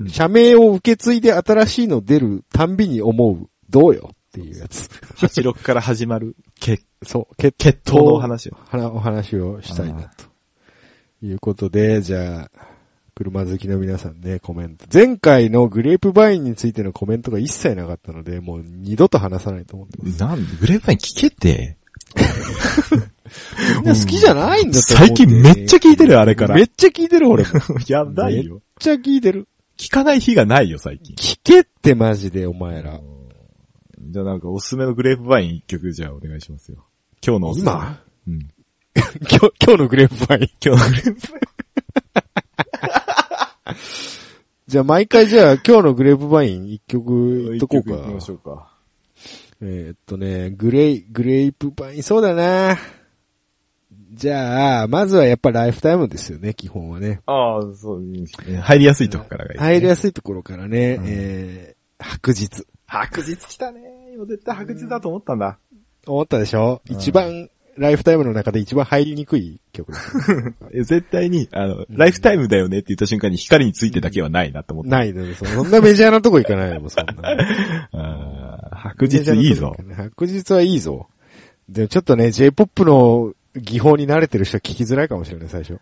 社名を受け継いで新しいの出るたんびに思う、どうよっていうやつ。86から始まる、血、そう、決血統のお話を。はお話をしたいな、ということで、じゃあ、車好きの皆さんね、コメント。前回のグレープバインについてのコメントが一切なかったので、もう二度と話さないと思ってます。なんで、グレープライン聞けて。みんな好きじゃないんだと思う最近めっちゃ聞いてるよ、あれから。めっちゃ聞いてる、俺も。やばいよ。めっちゃ聞いてる。聞かない日がないよ、最近。聞けってマジで、お前ら。じゃあなんかおすすめのグレープバイン一曲じゃあお願いしますよ。今日のおすすめ。今？うん。今日、今日のグレープバイン。今日のグレープ じゃあ毎回じゃあ今日のグレープバイン一曲いっとこうか。一曲行きましょうか。えーっとね、グレイ、グレープバイン、そうだなじゃあ、まずはやっぱライフタイムですよね、基本はね。ああ、そう、いいですね入りやすいとこからがいい、入りやすすいところからね、うんえー、白日。白日来たね。今絶対白日だと思ったんだ。思ったでしょ、うん一番、ライフタイムの中で一番入りにくい曲です。え絶対に、あの、ライフタイムだよねって言った瞬間に光についてだけはないなと思った。ないのそそんなメジャーなとこ行かないよ、もうそんな。白日いいぞ。白日はいいぞ。でもちょっとね、J-POP の技法に慣れてる人は聞きづらいかもしれない、最初。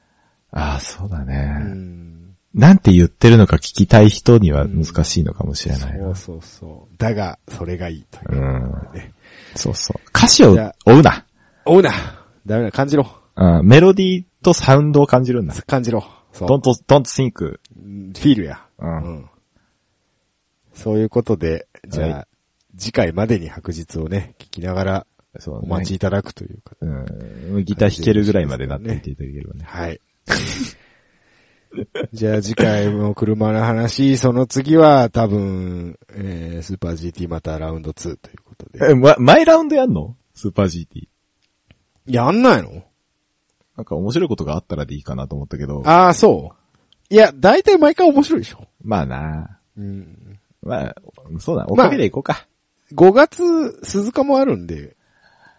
ああ、そうだうね。ん。なんて言ってるのか聞きたい人には難しいのかもしれないな。そうそうそう。だが、それがいいというう。ん。ねそうそう。歌詞を追うな。追うなダメだ、感じろ。うんメロディーとサウンドを感じるんだ。感じろ。そう。don't, don't think. うんフィールや。う。うんん。そういうことで、じゃあ、は次回までに白日をね、聞きながらそうお待ちいただくというか。うん。ギター弾けるぐらいまでなっていていただければね。はい。じゃあ次回も車の話、その次は多分、えー、スーパー GT またラウンド2ということで。え、ま、毎ラウンドやんの？スーパー GT。やんないの？なんか面白いことがあったらでいいかなと思ったけど。ああ、そう。いや、大体毎回面白いでしょ。まあなうん。まあ、そうだ、おかげでいこうか。5月、鈴鹿もあるんで、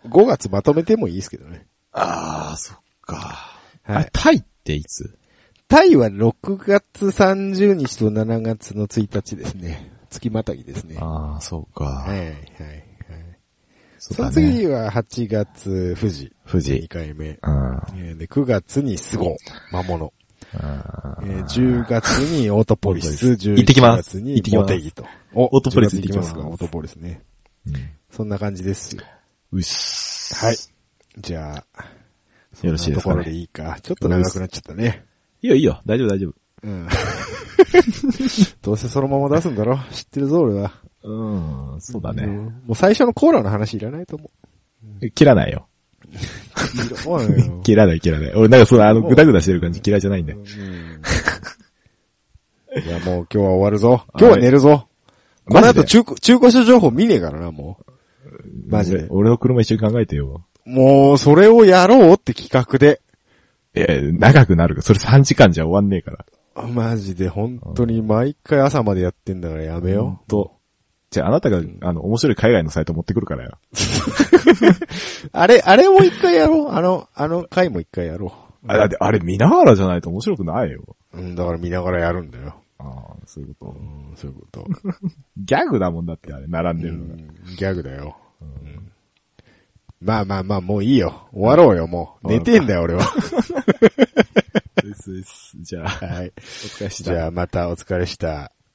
5月まとめてもいいですけどね。ああ、そっか。はい、。はいタイっていつ？タイは6月30日と7月の1日ですね。月またぎですね。ああ、そうか。はい、はい、はい。そその。次は8月富士。富士2回目。で、9月にスゴ、魔物。あえー10月にオートポリス。11行ってきます月に行ってきますモテギと。おオートポリス10月行きますか、行きますオートポリスね。うんそんな感じですよ。うっす。はい。じゃあ、よろしいですかねところでいいか。ちょっと長くなっちゃったね。いいよいいよ。大丈夫大丈夫。うん。どうせそのまま出すんだろ？知ってるぞ、俺は。うん、そうだね。んもう最初のコーラの話いらないと思。う。いらないよ切らない切らない。俺なんかそのあのグダグダしてる感じ嫌いじゃないんだよ。うんいや、もう今日は終わるぞ。今日は寝るぞ。この後中古、中古車情報見ねえからな、もう。マジで。俺の車一緒に考えてよ。もう、それをやろうって企画で。いや、長くなるから。それ3時間じゃ終わんねえから。マジで、本当に毎回朝までやってんだからやめよう。と。じゃああなたが、あの、面白い海外のサイト持ってくるからよ。あれ、あれも一回やろう。あの、あの回も一回やろあ、だってあれ見ながらじゃないと面白くないよ。う。うん、だから見ながらやるんだよ。ああ、そういうこと。うん、そういうこと。ギャグだもんだってあれ、並んでうるのが。んギャグだよ。うんまあまあまあ、もういいよ。終わろうよ、もう。寝てんだよ、俺は。ですですじゃあ、はい。お疲れした。じゃあ、またお疲れした。